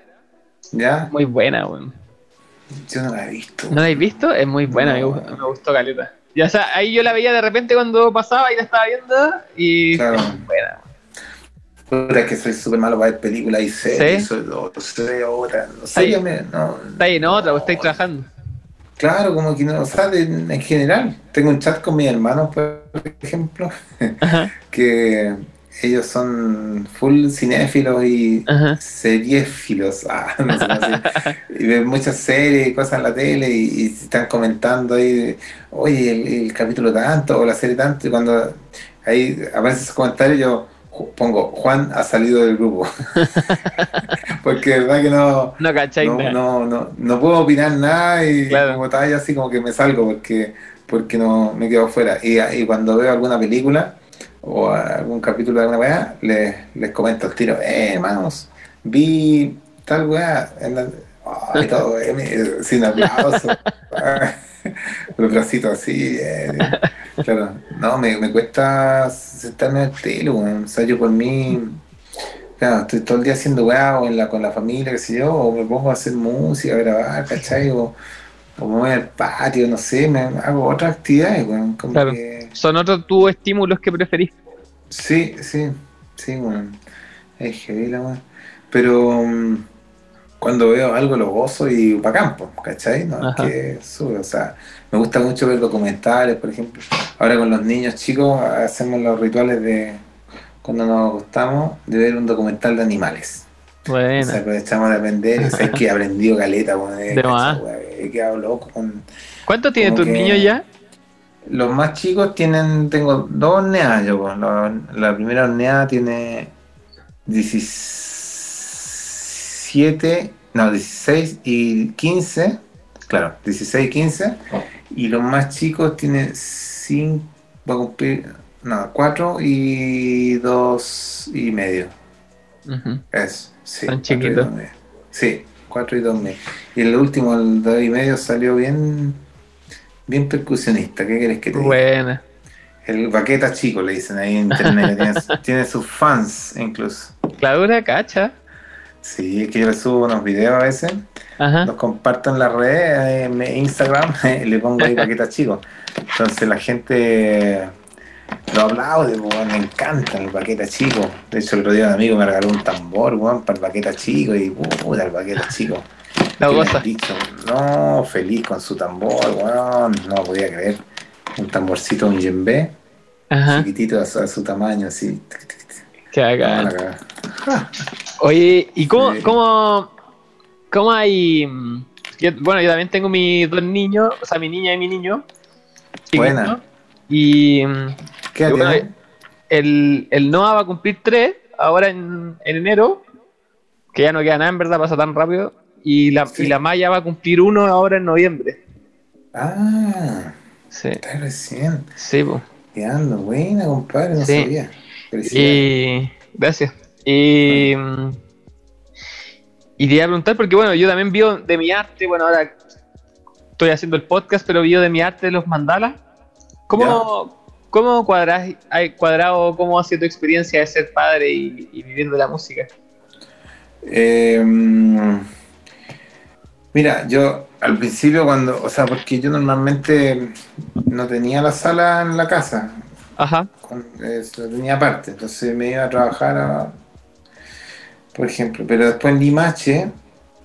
¿Ya? Muy buena, weón. Yo no la he visto. ¿No la habéis visto? Es muy buena, me, gustó, Caleta. Ya, o sea, ahí yo la veía de repente cuando pasaba y la estaba viendo y claro. buena. Puta, es que soy súper malo para ver películas y series, ¿Sí? soy otro, soy otra. No sé, yo me, no, Está ahí en otra, vos estáis trabajando. Claro, como que no, sea, en general. Tengo un chat con mis hermanos, por ejemplo, [laughs] que ellos son full cinéfilos y seriéfilos, ah, [laughs] no sé [laughs] y ven muchas series y cosas en la tele y, están comentando ahí, oye, el, capítulo tanto o la serie tanto, y cuando ahí aparecen esos comentarios yo pongo, Juan ha salido del grupo. [laughs] Porque es verdad que no no, no, no, puedo opinar nada y como tal, así como que me salgo porque, porque no me quedo fuera. Y, y cuando veo alguna película, o algún capítulo de alguna weá, les, les comento el tiro, eh, hermanos, vi tal weá, en [laughs] todo, eh, sin aplauso, [laughs] los bracitos así, eh, claro, no, me, me cuesta sentarme al telo, o sea, yo por mí, claro, estoy todo el día haciendo weá, o en la, con la familia, qué sé yo, o me pongo a hacer música, a grabar, ¿cachai? O, o me voy al patio, no sé, me hago otras actividades, weón, como que son otros tus estímulos que preferís. Sí, sí, sí, bueno. Es heavy la Pero um, cuando veo algo lo gozo y pa' campo, ¿cachai? No, es que sube, o sea, me gusta mucho ver documentales, por ejemplo. Ahora con los niños chicos hacemos los rituales de cuando nos gustamos de ver un documental de animales. Bueno. O sea, aprovechamos de aprender, y sé que he [laughs] aprendido caleta, bueno, he quedado loco con... ¿Cuánto tienen tus niños ya? Los más chicos tienen, tengo dos horneadas yo, pues. la, primera horneada tiene 17, no, 16 y 15, claro, 16 y 15, y los más chicos tienen 5, va a cumplir, no, 4 y 2 y medio. Eso, sí. Tan chiquitos. Sí, 4 y 2 medio. Y el último, el 2 y medio, salió bien bien percusionista, ¿qué querés que te diga? Buena. El baqueta chico le dicen ahí en internet, [laughs] tiene, sus fans incluso. Claudura cacha. Sí, es que yo le subo unos videos a veces, los comparto en la red, en Instagram, [laughs] y le pongo ahí [laughs] baqueta chico. Entonces la gente lo aplaude, me encanta el baqueta chico. De hecho, el otro día un amigo me regaló un tambor, para el baqueta chico, y puta, el baqueta chico. No, feliz con su tambor, weón. No podía creer. Un tamborcito, un yembe. Chiquitito a su, tamaño, así. Haga. Oye, ¿y cómo, cómo, cómo hay. Mm, bueno, yo también tengo mis dos niños, o sea, mi niña y mi niño. Buena. Y. Mm, ¿Qué el, el Noah va a cumplir 3 ahora en, en enero, que ya no queda nada en verdad, pasa tan rápido. Y la, Sí. y la Maya va a cumplir 1 ahora en noviembre. Ah, Sí, está recién. sí, po. Quedando buena, compadre, no Sí. sabía. Y. Gracias. Y. mm, Y te iba a preguntar, porque bueno, yo también vivo de mi arte, bueno, ahora estoy haciendo el podcast, pero vivo de mi arte de los mandalas. ¿Cómo, ¿cómo cuadras, cuadrado, cómo ha sido tu experiencia de ser padre y, y vivir de la música? Eh, mira, yo al principio cuando, o sea, porque yo normalmente no tenía la sala en la casa, Ajá. con- eh, lo tenía aparte, entonces me iba a trabajar, a- por ejemplo, pero después en Limache,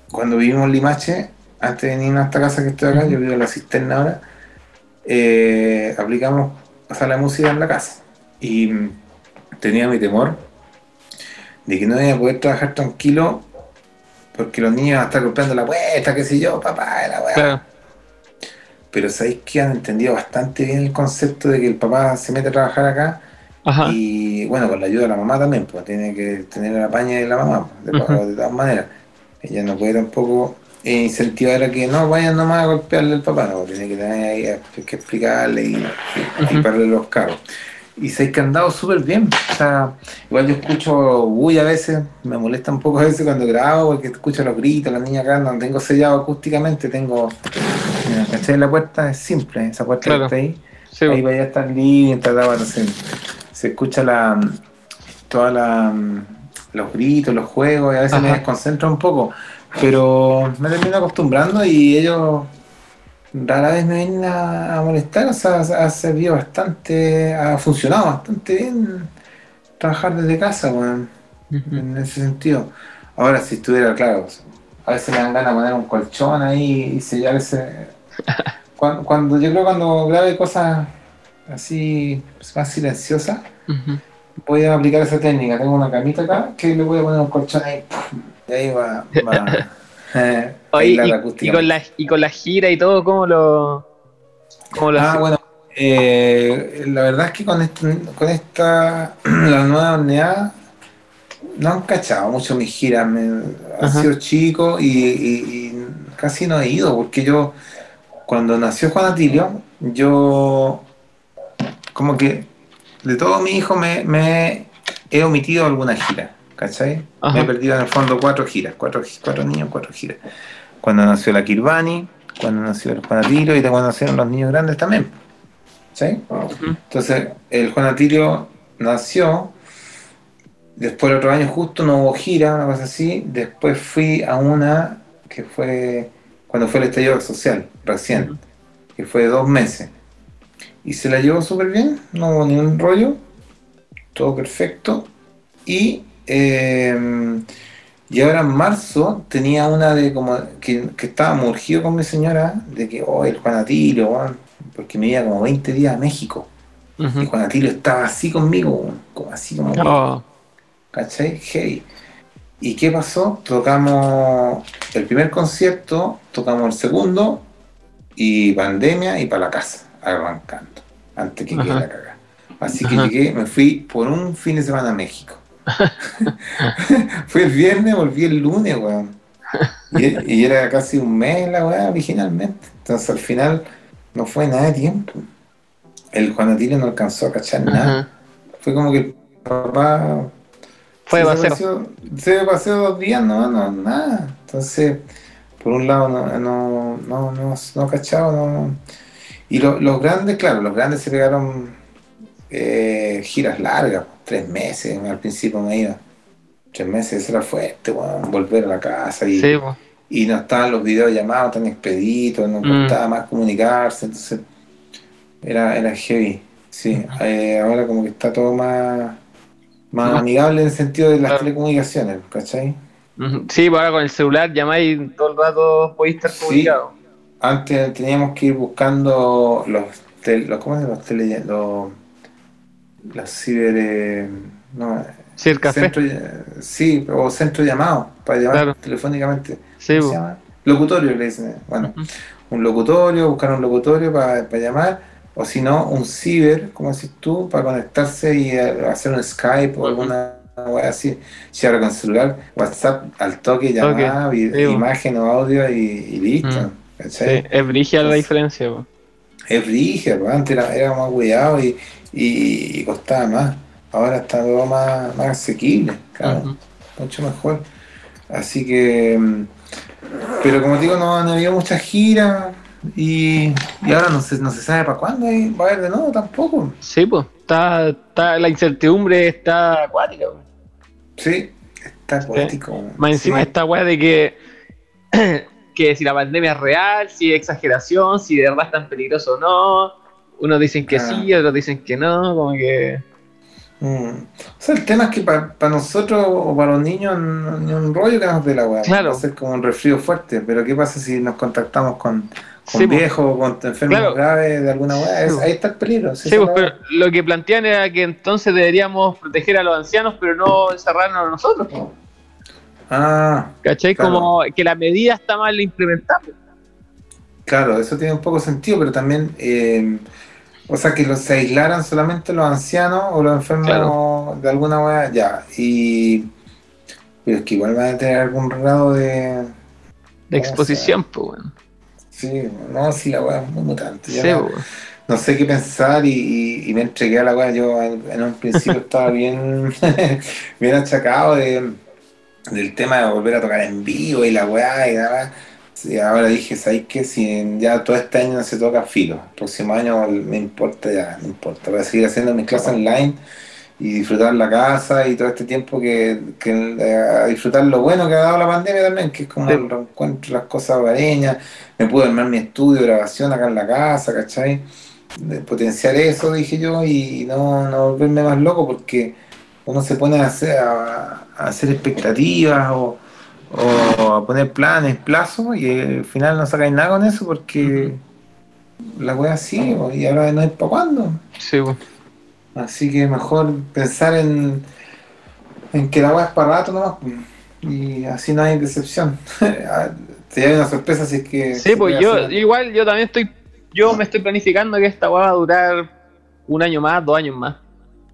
cuando vivimos en Limache, antes de venirnos a esta casa que estoy acá, yo vivo en la cisterna ahora, eh, aplicamos o sea, la música en la casa. Y tenía mi temor de que no iba a poder trabajar tranquilo porque los niños van a estar golpeando la puerta, qué sé yo, papá, la weá. Claro. Pero sabéis que han entendido bastante bien el concepto de que el papá se mete a trabajar acá Ajá. y bueno, con la ayuda de la mamá también, pues tiene que tener la paña de la mamá, pues, de, Ujú. de todas maneras. Ella no puede tampoco incentivar a que no vayan nomás a golpearle al papá, no, tiene que tener ahí hay que explicarle y, y, los carros. Y se que han dado súper bien. O sea, igual yo escucho uy a veces, me molesta un poco a veces cuando grabo, porque escucho los gritos, las niñas acá, no tengo sellado acústicamente, tengo, ¿cachai? La puerta es simple, esa puerta Claro. que está ahí. Sí, Ahí vaya a estar la- bueno, se, se escucha la toda la los gritos, los juegos, y a veces me Ajá. desconcentra un poco, pero me termino acostumbrando y ellos rara vez me vienen a, a molestar, o sea, ha servido bastante, ha funcionado bastante bien trabajar desde casa, Ujú. en ese sentido. Ahora, si estuviera, claro, a veces me dan ganas de poner un colchón ahí y sellar ese... [laughs] Cuando, cuando yo creo cuando grabe cosas así más silenciosas, voy a aplicar esa técnica. Tengo una camita acá que le voy a poner un colchón ahí ¡pum! y ahí va, va [laughs] eh, Oye, y, con la, y con la gira y todo, ¿cómo lo, cómo lo Ah, bueno, eh, la verdad es que con, este- con esta, [clears throat] la nueva horneada, no han cachado mucho mis giras. Me, han sido chico y, y- y casi no he ido, porque yo, cuando nació Juan Atilio, yo, como que de todos mis hijos me, me he omitido alguna gira, ¿cachai? Ajá. Me he perdido en el fondo cuatro giras, cuatro, cuatro niños, cuatro giras. Cuando nació la Kirvani, cuando nació el Juan Atilio y de cuando nacieron los niños grandes también. ¿Sí? Entonces, el Juan Atilio nació, después el otro año justo no hubo gira, una cosa así, después fui a una que fue cuando fue el estallido social, recién, que fue de dos meses. Y se la llevó súper bien, no hubo ni un rollo, todo perfecto. Y, eh, y ahora en marzo tenía una de como que, que estábamos urgidos con mi señora, de que, oh, el Juan Atilio, weón", porque me iba como 20 días a México. Y. Juan Atilio estaba así conmigo, como- así como Oh, ¿Cachai? Hey. ¿Y qué pasó? Tocamos el primer concierto, tocamos el segundo, y pandemia y para la casa, arrancando, antes que quede Ajá. la cagada. Así que llegué, me fui por un fin de semana a México. [laughs] Fui el viernes, volví el lunes, weón. Y, y era casi un mes la weá originalmente. Entonces al final no fue nada de tiempo. El Juan Atilio no alcanzó a cachar nada. ajá. Fue como que el papá Fue de se paseo. paseó- Se paseó dos días, no, no, nada. Entonces, por un lado, no, no, no, no, no cachaba, no. Y lo- los grandes, claro, los grandes se pegaron eh, giras largas, tres meses, al principio me iba. Tres meses era fuerte, weón, volver a la casa y, Sí, y no estaban los videos llamados tan expeditos, no Mm. costaba más comunicarse, entonces era, era heavy. Sí, eh, ahora como que está todo más, más amigable en el sentido de las Claro. telecomunicaciones, ¿cachai? Sí, pues ahora con el celular llamáis todo el rato podéis estar Sí. comunicado. Antes teníamos que ir buscando los, tel- los ¿cómo se llama? Los tele, los, los ciber, eh, no, Sí, el café. centro, sí, o centro llamado, para llamar Claro. telefónicamente. Sí, ¿Cómo po. se llama? Locutorio le dicen. Bueno, Ujú. un locutorio, buscar un locutorio para llamar, o si no, un ciber, como decís tú, para conectarse y eh, hacer un Skype o alguna wea así. Con celular, WhatsApp al toque, llamada, sí, imagen o audio y, y listo. ¿cachai? Sí, es brígida la diferencia. Es brígido, pues, antes era, era más cuidado y, y, costaba más. Ahora está todo más, más asequible, claro, mucho mejor. Así que, mm, pero como digo, no han habido muchas giras y, y ahora no se, no se sabe para cuándo va a haber de nuevo tampoco. Sí, pues, está, está, la incertidumbre está acuática, po. Sí, está poético. Más encima sí. esta weá de que, [clears throat] que si la pandemia es real, si es exageración, si de verdad es tan peligroso o no. Unos dicen que Ah. sí, otros dicen que no, como que... Mm. O sea, el tema es que para nosotros o para los niños no- ni un rollo que nos dé la weá. Claro. Va a ser como un resfrío fuerte. Pero ¿qué pasa si nos contactamos con, con Sí, po. viejos o con enfermos Claro. graves de alguna weá? Es- ahí está el peligro. sí, pues, pero lo que plantean era que entonces deberíamos proteger a los ancianos, pero no encerrarnos a nosotros. Ah, ¿Cachai? Claro. Como que la medida está mal implementada. claro, eso tiene un poco sentido, pero también, eh, o sea, que los, se aislaran solamente los ancianos o los enfermos Claro. de alguna weá, ya. Y. Pero es que igual van a tener algún grado de. De exposición, pues, bueno. Sí, no, sí, la weá es muy mutante. Sí, no- no sé qué pensar y, y- y me entregué a la weá. Yo en, en un principio [laughs] estaba bien, [laughs] bien achacado de- del tema de volver a tocar en vivo y la weá y nada. Sí, ahora dije, ¿sabes qué? Si ya todo este año no se toca filo, el próximo año me importa ya, no importa. Voy a seguir haciendo mis clases online y disfrutar la casa y todo este tiempo que, que eh, a disfrutar lo bueno que ha dado la pandemia también, que es como Sí. el reencuentro, las cosas hogareñas. Me pude armar mi estudio grabación acá en la casa, ¿cachai? De potenciar eso, dije yo, y no, no volverme más loco porque uno se pone a hacer, a, a hacer expectativas o, o a poner planes, plazos, y al final no sacáis nada con eso porque la wea sigue, y ahora no es para cuándo. Sí, pues. Así que mejor pensar en, en que la wea es para rato nomás, y así no hay decepción. [laughs] Te hay una sorpresa si es que. Sí, pues yo, hacer. igual yo también estoy, yo me estoy planificando que esta weá va a durar un año más, dos años más.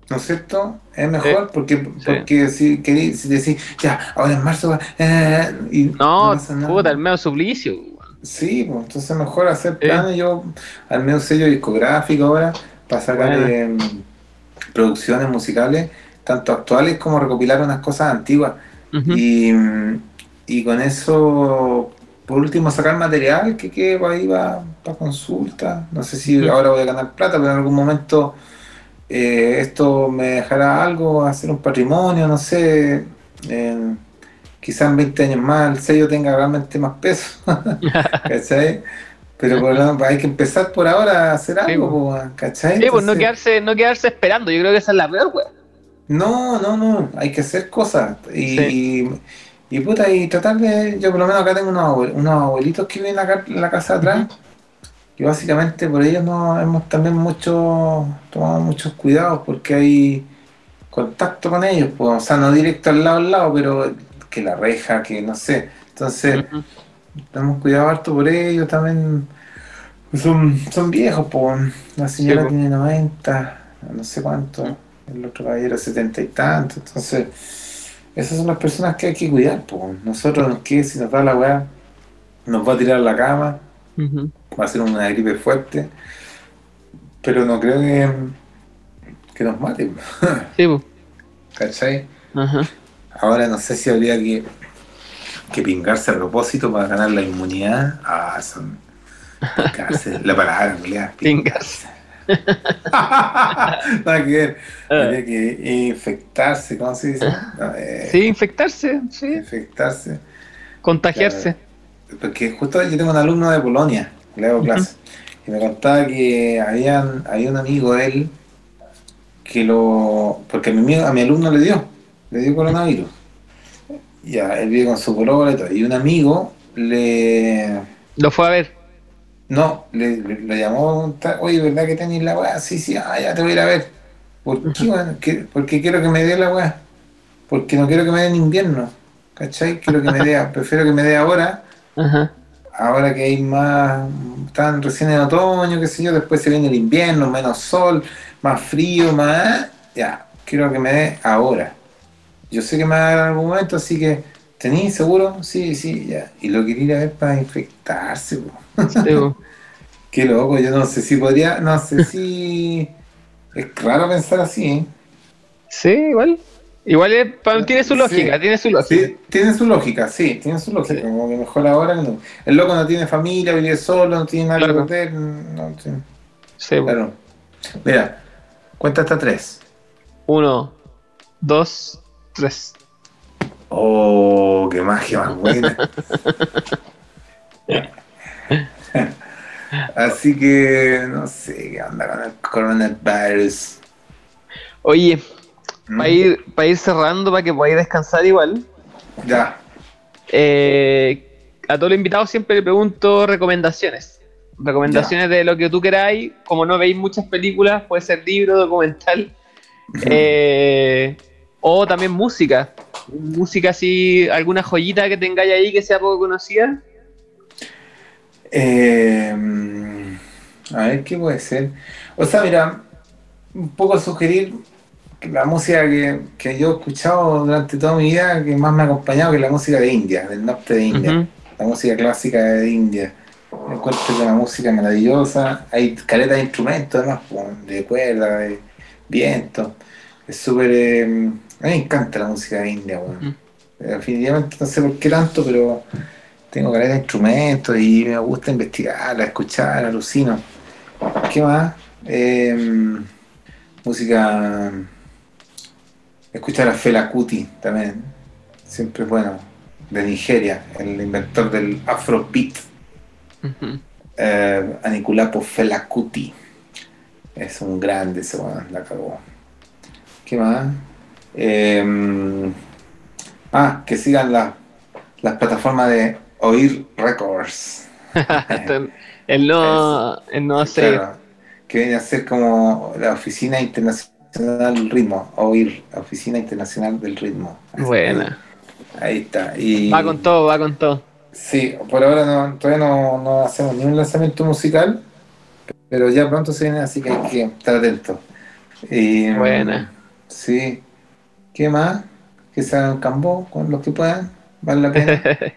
¿No es cierto? Es mejor porque, Sí. porque si, querí- si decís, ya, ahora en marzo, eh, y No, nada. puta, el medio suplicio. Sí, pues entonces mejor hacer Sí. planes. Yo armé un sello discográfico ahora para sacar Bueno. eh, producciones musicales, tanto actuales como recopilar unas cosas antiguas. Y, y con eso, por último, sacar material que quede ahí para consulta. No sé si ahora voy a ganar plata, pero en algún momento eh, esto me dejará algo, hacer un patrimonio, no sé. eh, quizás en 20 años más el sello tenga realmente más peso. [laughs] ¿Cachai? Pero por lo- hay que empezar por ahora a hacer Sí, algo, po, ¿cachai? Sí, pues no quedarse, no quedarse esperando, yo creo que esa es la peor, weón. no, no, no, hay que hacer cosas. Y, Sí. y, y, puta, y tratar de. Yo por lo menos acá tengo unos, unos abuelitos que viven acá en la casa de atrás. Y básicamente por ellos no hemos también mucho, tomado muchos cuidados porque hay contacto con ellos, pues, o sea, no directo al lado al lado, pero que la reja, que no sé. Entonces, Ujú. tenemos cuidado harto por ellos también. Son, son viejos, pues. La señora po. tiene 90, no sé cuánto. El otro caballero 70 y tanto. Entonces, esas son las personas que hay que cuidar, pues. Nosotros, ¿qué? Si nos da la weá, nos va a tirar a la cama, Va a ser una gripe fuerte. Pero no creo que, que nos mate, [laughs] Sí. ¿cachai? Ajá. Ahora no sé si habría que, que pingarse a propósito para ganar la inmunidad. Ah, son. pingarse, [laughs] la palabra, culiá, Pingarse. [laughs] Nada que ver. Ah. Habría que infectarse, ¿cómo se dice? No, eh, Sí, infectarse, sí. Infectarse. Contagiarse. Porque justo yo tengo un alumno de Polonia, le hago clase, y me contaba que habían, había un amigo de él que lo. Porque a mi, a mi alumno le dio, le dio coronavirus. Ya, él vive con su polola y todo. Y un amigo le. Lo fue a ver. No, le, le- lo llamó oye, ¿verdad que tenéis la weá? Sí, sí, ah, ya te voy a ir a ver. ¿Por qué, weón? ¿Qué- Porque quiero que me dé la weá. Porque no quiero que me dé en invierno. ¿Cachai? Quiero que me dé, [laughs] prefiero que me dé ahora Ajá. ahora que hay más, están recién en otoño, qué sé yo, después se viene el invierno, menos sol, más frío, más, ya, quiero que me dé ahora. Yo sé que me va a dar algún momento, así que, ¿tenéis seguro? Sí, sí, ya. Y lo quería ir a ver para infectarse, po. [laughs] Qué loco, yo no sé si podría, no sé si... [laughs] Es raro pensar así, ¿eh? Sí, igual. Igual es- tiene su Sí. lógica, tiene su lógica. Sí, tiene su lógica, sí, tiene su lógica. Sí. Como que mejor ahora no. El loco no tiene familia, vive solo, no tiene nada Claro. que. No, sí, Sí, po. claro. Mira, cuenta hasta tres. Uno, dos, tres. Oh, qué magia más buena. [laughs] Así que no sé qué onda con el coronavirus. Oye, ¿Mm? para ir, pa' ir cerrando, para que podáis descansar igual, Ya, eh, a todos los invitados siempre le pregunto recomendaciones. Recomendaciones de lo que tú queráis. Como no veis muchas películas, puede ser libro, documental. eh, o también música. Música así, alguna joyita que tengáis ahí que sea poco conocida. Eh, a ver, ¿qué puede ser? O sea, mira, un poco sugerir la música que, que yo he escuchado durante toda mi vida, que más me ha acompañado, que es la música de India, del norte de India, la música clásica de India. Me encuentro que una música maravillosa, hay caleta de instrumentos además, de cuerda, de viento. Es súper... eh, a mí me encanta la música de India, weón. Ujú. Definitivamente no sé por qué tanto, pero tengo caleta de instrumentos y me gusta investigar, escuchar, alucino. ¿Qué más? Eh, música. Escuchar a Fela Kuti también. Siempre es bueno. De Nigeria, el inventor del Afrobeat. Ujú. Eh, Aniculapo Fela Kuti. Es un grande ese la cagó. ¿Qué más? Eh, ah, que sigan la- las plataformas de Oír Records. [laughs] el no, [laughs] el no. Claro, que viene a ser como la Oficina Internacional del Ritmo, OIR, Oficina Internacional del Ritmo. Buena. Ahí está. Y, Va con todo, va con todo. Sí, por ahora no, todavía no, no hacemos ni un lanzamiento musical, pero ya pronto se viene, así que hay que estar atentos. Y, Buena. Sí. ¿Qué más? Que se hagan cambó con los que puedan, vale la pena. [laughs]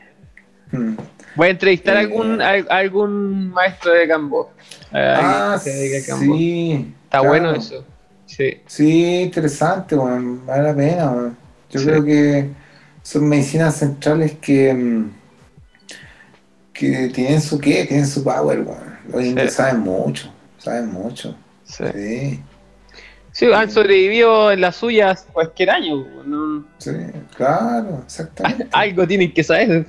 Mm. Voy a entrevistar a Eh, algún, a algún maestro de Cambo. Ah, que se dedique a Cambo. sí. Está claro. bueno eso. Sí. Sí, interesante, weón, vale la pena. weón. Yo Sí. creo que son medicinas centrales que, mm, que tienen su qué, tienen su power. weón. Los indios saben mucho, saben mucho. Sí. Sí, Sí, han sobrevivido en las suyas cualquier año. no- sí, claro, exactamente. [laughs] algo tienen que saber.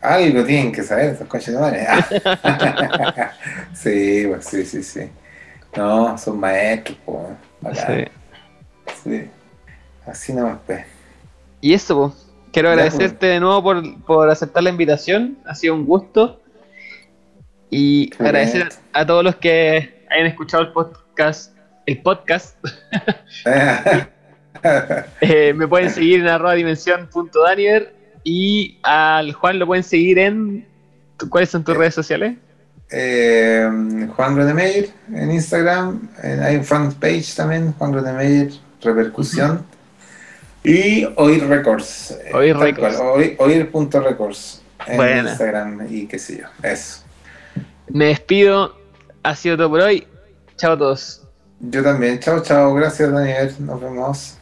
Algo tienen que saber estos coches de madre. [laughs] sí, pues, sí, sí, sí. No, son maestros, po, bacán. Sí. Sí. Así nomás, pues. Y eso, po. quiero agradecerte de nuevo por, por aceptar la invitación. Ha sido un gusto. Y Qué agradecer bien. a, todos los que hayan escuchado el podcast. El podcast. [laughs] Eh, me pueden seguir en arroba dimensión.daniver y al Juan lo pueden seguir en... ¿Cuáles son tus redes sociales? Eh, Juan Gronemeyer en Instagram, hay un fanpage también, Juan Gronemeyer Repercusión. Y Oír Records. eh, Oír Records. oír- Oír.records en. Instagram y qué sé yo. Eso. Me despido. Ha sido todo por hoy. Chao a todos. Yo también. Chao, chao. Gracias, Daniel. Nos vemos.